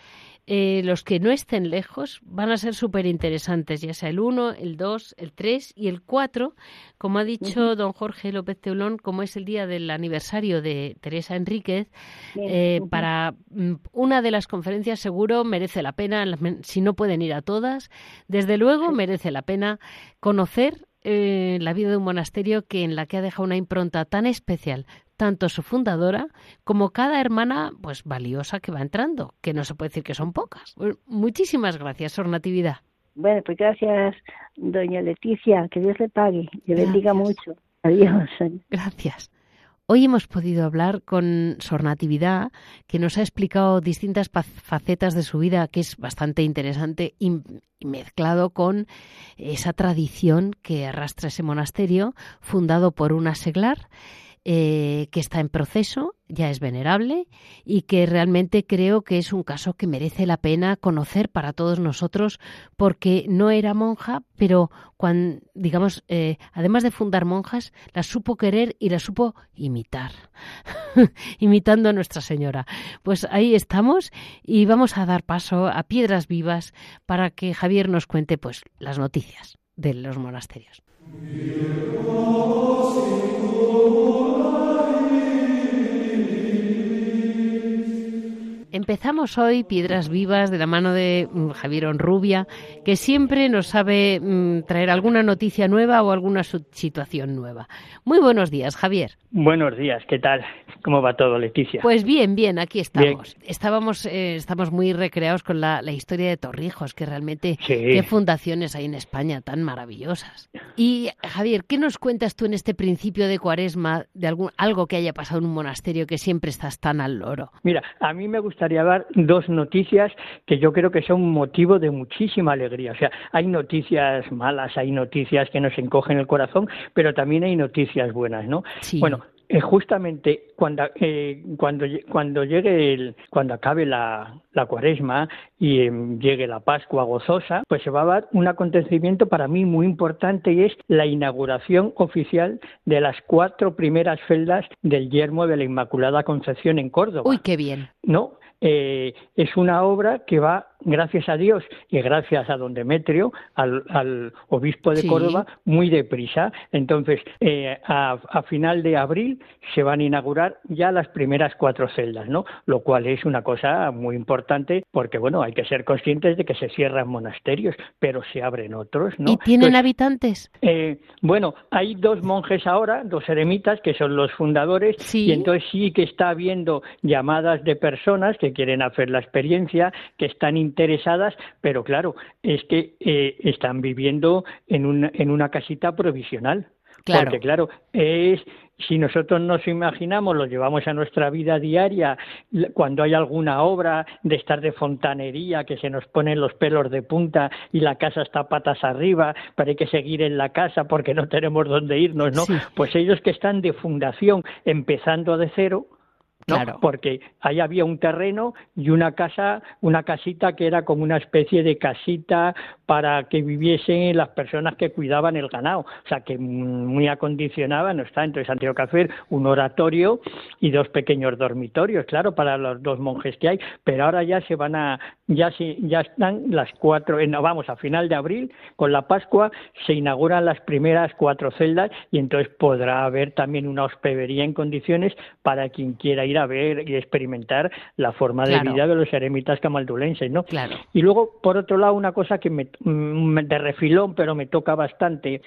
Speaker 1: eh, los que no estén lejos van a ser súper interesantes, ya sea el 1, el 2, el 3 y el 4, como ha dicho don Jorge López Teulón, como es el día del aniversario de Teresa Enríquez, eh, para mm, una de las conferencias seguro merece la pena, si no pueden ir a todas, desde luego merece la pena conocer eh, la vida de un monasterio que en la que ha dejado una impronta tan especial tanto su fundadora como cada hermana pues valiosa que va entrando, que no se puede decir que son pocas. Muchísimas gracias, Sor Natividad.
Speaker 3: Bueno, pues gracias, doña Leticia, que Dios le pague, le bendiga mucho. Adiós.
Speaker 1: Gracias. Hoy hemos podido hablar con Sor Natividad, que nos ha explicado distintas facetas de su vida, que es bastante interesante y mezclado con esa tradición que arrastra ese monasterio, fundado por una seglar eh, que está en proceso, ya es venerable y que realmente creo que es un caso que merece la pena conocer para todos nosotros porque no era monja, pero cuando, digamos, eh, además de fundar monjas, las supo querer y las supo imitar, (laughs) imitando a Nuestra Señora. Pues ahí estamos y vamos a dar paso a piedras vivas para que Javier nos cuente pues las noticias de los monasterios. Empezamos hoy Piedras Vivas de la mano de mm, Javier Onrubia, que siempre nos sabe mm, traer alguna noticia nueva o alguna situación nueva. Muy buenos días, Javier.
Speaker 4: Buenos días, ¿qué tal? ¿Cómo va todo, Leticia?
Speaker 1: Pues bien, bien, aquí estamos. Estábamos, eh, estamos muy recreados con la, historia de Torrijos, que realmente qué fundaciones hay en España tan maravillosas. Y Javier, ¿qué nos cuentas tú en este principio de Cuaresma de algún, algo que haya pasado en un monasterio que siempre estás tan al loro?
Speaker 4: Mira, a mí me gustaría dar dos noticias que yo creo que son motivo de muchísima alegría. O sea, hay noticias malas, hay noticias que nos encogen el corazón, pero también hay noticias buenas, ¿no?
Speaker 1: Sí.
Speaker 4: Bueno, eh, justamente cuando eh, cuando cuando llegue el, cuando acabe la, la cuaresma y em, llegue la Pascua gozosa, pues se va a dar un acontecimiento para mí muy importante y es la inauguración oficial de las cuatro primeras celdas del yermo de la Inmaculada Concepción en Córdoba.
Speaker 1: Uy, qué bien.
Speaker 4: No, eh, es una obra que va, gracias a Dios y gracias a don Demetrio, al, obispo de Córdoba, muy deprisa. Entonces, eh, a, final de abril se van a inaugurar ya las primeras cuatro celdas, ¿no? Lo cual es una cosa muy importante porque, bueno, hay que ser conscientes de que se cierran monasterios, pero se abren otros, ¿no?
Speaker 1: ¿Y tienen habitantes?
Speaker 4: Eh, bueno, hay dos monjes ahora, dos eremitas, que son los fundadores, y entonces sí que está habiendo llamadas de personas que quieren hacer la experiencia, que están interesadas, pero claro, es que eh, están viviendo en, un, en una casita provisional.
Speaker 1: Claro.
Speaker 4: Porque claro, es si nosotros nos imaginamos, lo llevamos a nuestra vida diaria, cuando hay alguna obra de estar de fontanería que se nos ponen los pelos de punta y la casa está patas arriba, pero hay que seguir en la casa porque no tenemos dónde irnos, ¿no? Pues ellos que están de fundación empezando de cero, Claro. Porque ahí había un terreno y una casa, una casita que era como una especie de casita para que viviesen las personas que cuidaban el ganado. O sea, que muy acondicionada no está. Entonces han tenido que hacer un oratorio y dos pequeños dormitorios, claro, para los dos monjes que hay. Pero ahora ya se van a, ya se, ya están las cuatro, no, vamos, a final de abril, con la Pascua, se inauguran las primeras cuatro celdas y entonces podrá haber también una hospedería en condiciones para quien quiera ir a ver y experimentar la forma de vida de los eremitas camaldulenses, ¿no?
Speaker 1: Claro.
Speaker 4: Y luego, por otro lado, una cosa que me, mm, de refilón, pero me toca bastante,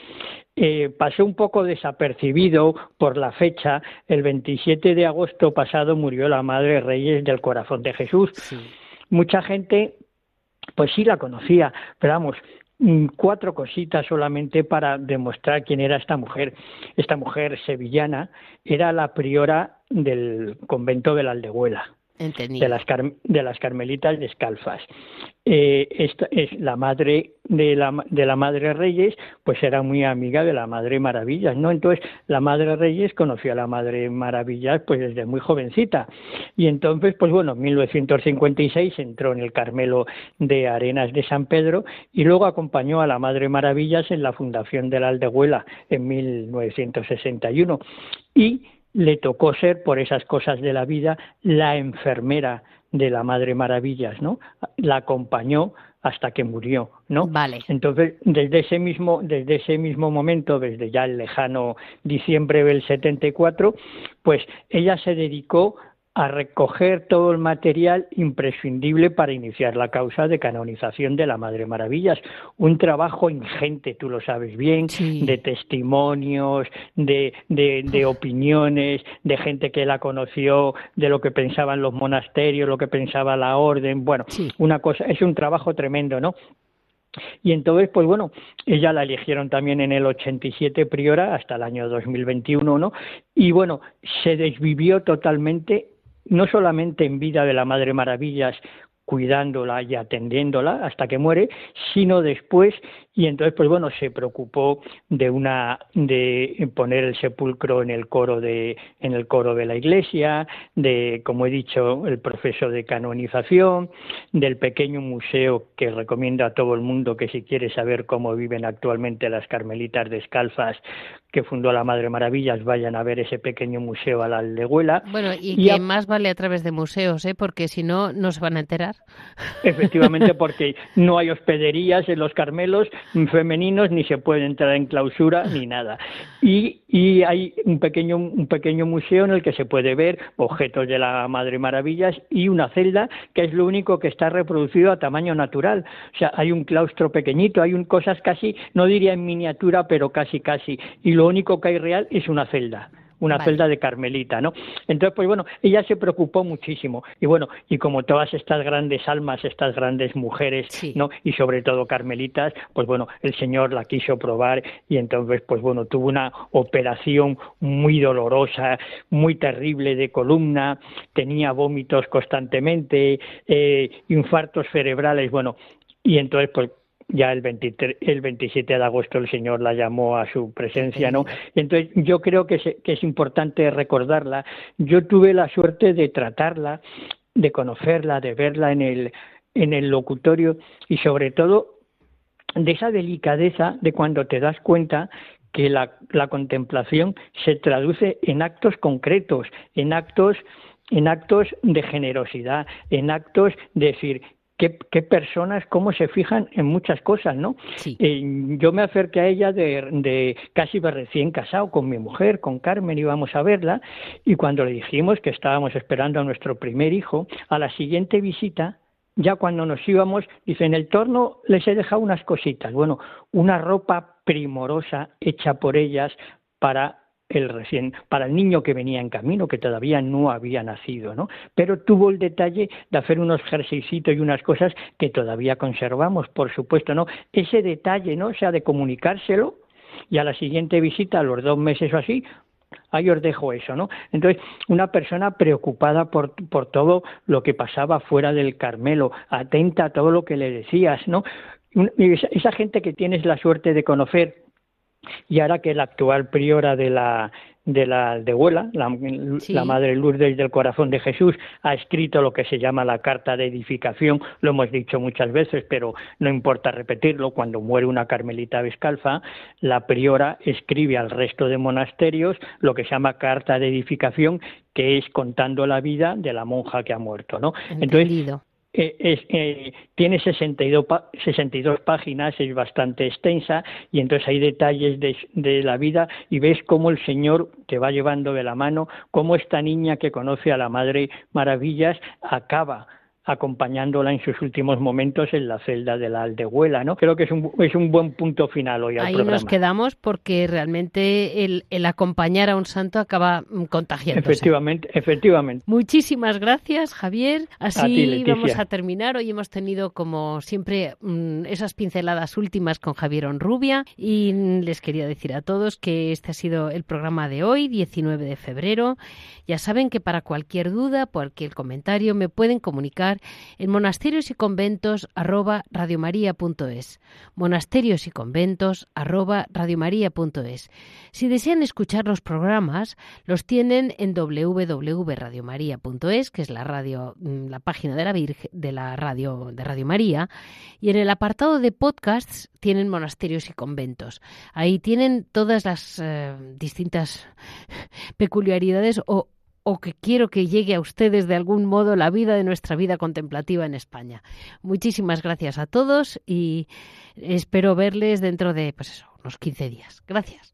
Speaker 4: eh, pasó un poco desapercibido por la fecha. El 27 de agosto pasado murió la Madre Reyes del Corazón de Jesús. Mucha gente, pues sí la conocía, pero vamos, mm, cuatro cositas solamente para demostrar quién era esta mujer. Esta mujer sevillana era la priora del convento de la Aldehuela. De las, de las carmelitas descalzas. Eh, esta es la madre de la, de la Madre Reyes, pues era muy amiga de la Madre Maravillas, ¿no? Entonces, la Madre Reyes conoció a la Madre Maravillas pues desde muy jovencita. Y entonces, pues bueno, en 1956 entró en el Carmelo de Arenas de San Pedro y luego acompañó a la Madre Maravillas en la fundación de la Aldehuela en 1961. Y le tocó ser, por esas cosas de la vida, la enfermera de la Madre Maravillas, ¿no? La acompañó hasta que murió, ¿no?
Speaker 1: Vale.
Speaker 4: Entonces, desde ese mismo, desde ese mismo momento, desde ya el lejano diciembre del 74, pues ella se dedicó a recoger todo el material imprescindible para iniciar la causa de canonización de la Madre Maravillas. Un trabajo ingente, tú lo sabes bien, de testimonios, de, de, opiniones, de gente que la conoció, de lo que pensaban los monasterios, lo que pensaba la orden. Bueno, una cosa, es un trabajo tremendo, ¿no? Y entonces, pues bueno, ella la eligieron también en el 87 priora hasta el año 2021, ¿no? Y bueno, se desvivió totalmente no solamente en vida de la Madre Maravillas, cuidándola y atendiéndola hasta que muere, sino después y entonces pues bueno se preocupó de una de poner el sepulcro en el coro de en el coro de la iglesia, de como he dicho el proceso de canonización, del pequeño museo que recomiendo a todo el mundo que si quiere saber cómo viven actualmente las carmelitas descalzas que fundó la Madre Maravillas vayan a ver ese pequeño museo a la Aldehuela.
Speaker 1: Bueno, y, que más vale a través de museos, ¿eh? porque si no, no se van a enterar.
Speaker 4: Efectivamente, porque no hay hospederías en los Carmelos, femeninos, ni se puede entrar en clausura ni nada. Y, y hay un pequeño, un pequeño museo en el que se puede ver objetos de la Madre Maravillas y una celda que es lo único que está reproducido a tamaño natural. O sea, hay un claustro pequeñito, hay un, cosas casi, no diría en miniatura, pero casi casi. Y lo único que hay real es una celda una celda de Carmelita, ¿no? Entonces, pues bueno, ella se preocupó muchísimo. Y bueno, y como todas estas grandes almas, estas grandes mujeres, ¿no? Y sobre todo Carmelitas, pues bueno, el Señor la quiso probar y entonces, pues bueno, tuvo una operación muy dolorosa, muy terrible de columna, tenía vómitos constantemente, eh, infartos cerebrales, bueno, y entonces, pues ya el, 23, el 27 de agosto el Señor la llamó a su presencia, ¿no? Entonces yo creo que es, que es importante recordarla. Yo tuve la suerte de tratarla, de conocerla, de verla en el, en el locutorio y sobre todo de esa delicadeza de cuando te das cuenta que la, la contemplación se traduce en actos concretos, en actos en actos de generosidad, en actos de decir, qué, personas, cómo se fijan en muchas cosas, ¿no? Eh, yo me acerqué a ella de, de casi recién casado con mi mujer, con Carmen, íbamos a verla, y cuando le dijimos que estábamos esperando a nuestro primer hijo, a la siguiente visita, ya cuando nos íbamos, dice, en el torno les he dejado unas cositas. Bueno, una ropa primorosa hecha por ellas para el recién, para el niño que venía en camino, que todavía no había nacido, ¿no? Pero tuvo el detalle de hacer unos jerseycitos y unas cosas que todavía conservamos, por supuesto, ¿no? Ese detalle, ¿no? O sea, de comunicárselo y a la siguiente visita, a los dos meses o así, ahí os dejo eso, ¿no? Entonces, una persona preocupada por, por todo lo que pasaba fuera del Carmelo, atenta a todo lo que le decías, ¿no? Esa gente que tienes la suerte de conocer, y ahora que la actual priora de la de la Aldehuela, la, la Madre Lourdes del Corazón de Jesús, ha escrito lo que se llama la Carta de Edificación, lo hemos dicho muchas veces, pero no importa repetirlo, cuando muere una carmelita descalza, la priora escribe al resto de monasterios lo que se llama Carta de Edificación, que es contando la vida de la monja que ha muerto, ¿no? Entonces, es, eh, tiene 62, 62 páginas, es bastante extensa y entonces hay detalles de, de, la vida y ves cómo el Señor te va llevando de la mano, cómo esta niña que conoce a la Madre Maravillas acaba acompañándola en sus últimos momentos en la celda de la aldehuela, ¿no? Creo que es un, es un buen punto final hoy al
Speaker 1: Ahí nos quedamos porque realmente el, el, acompañar a un santo acaba mm, contagiándose.
Speaker 4: Efectivamente, efectivamente.
Speaker 1: Muchísimas gracias, Javier. Así vamos a terminar. Hoy hemos tenido, como siempre, mm, esas pinceladas últimas con Javier Onrubia y les quería decir a todos que este ha sido el programa de hoy, 19 de febrero. Ya saben que para cualquier duda, cualquier comentario, me pueden comunicar en monasterios y conventos arroba. Monasterios y conventos arroba. Si desean escuchar los programas, los tienen en www.radiomaria.es, que es la radio, mm, la página de la de la radio de Radio María, y en el apartado de podcasts tienen monasterios y conventos. Ahí tienen todas las eh, distintas (laughs) peculiaridades o o que quiero que llegue a ustedes de algún modo la vida de nuestra vida contemplativa en España. Muchísimas gracias a todos y espero verles dentro de pues eso, unos 15 días. Gracias.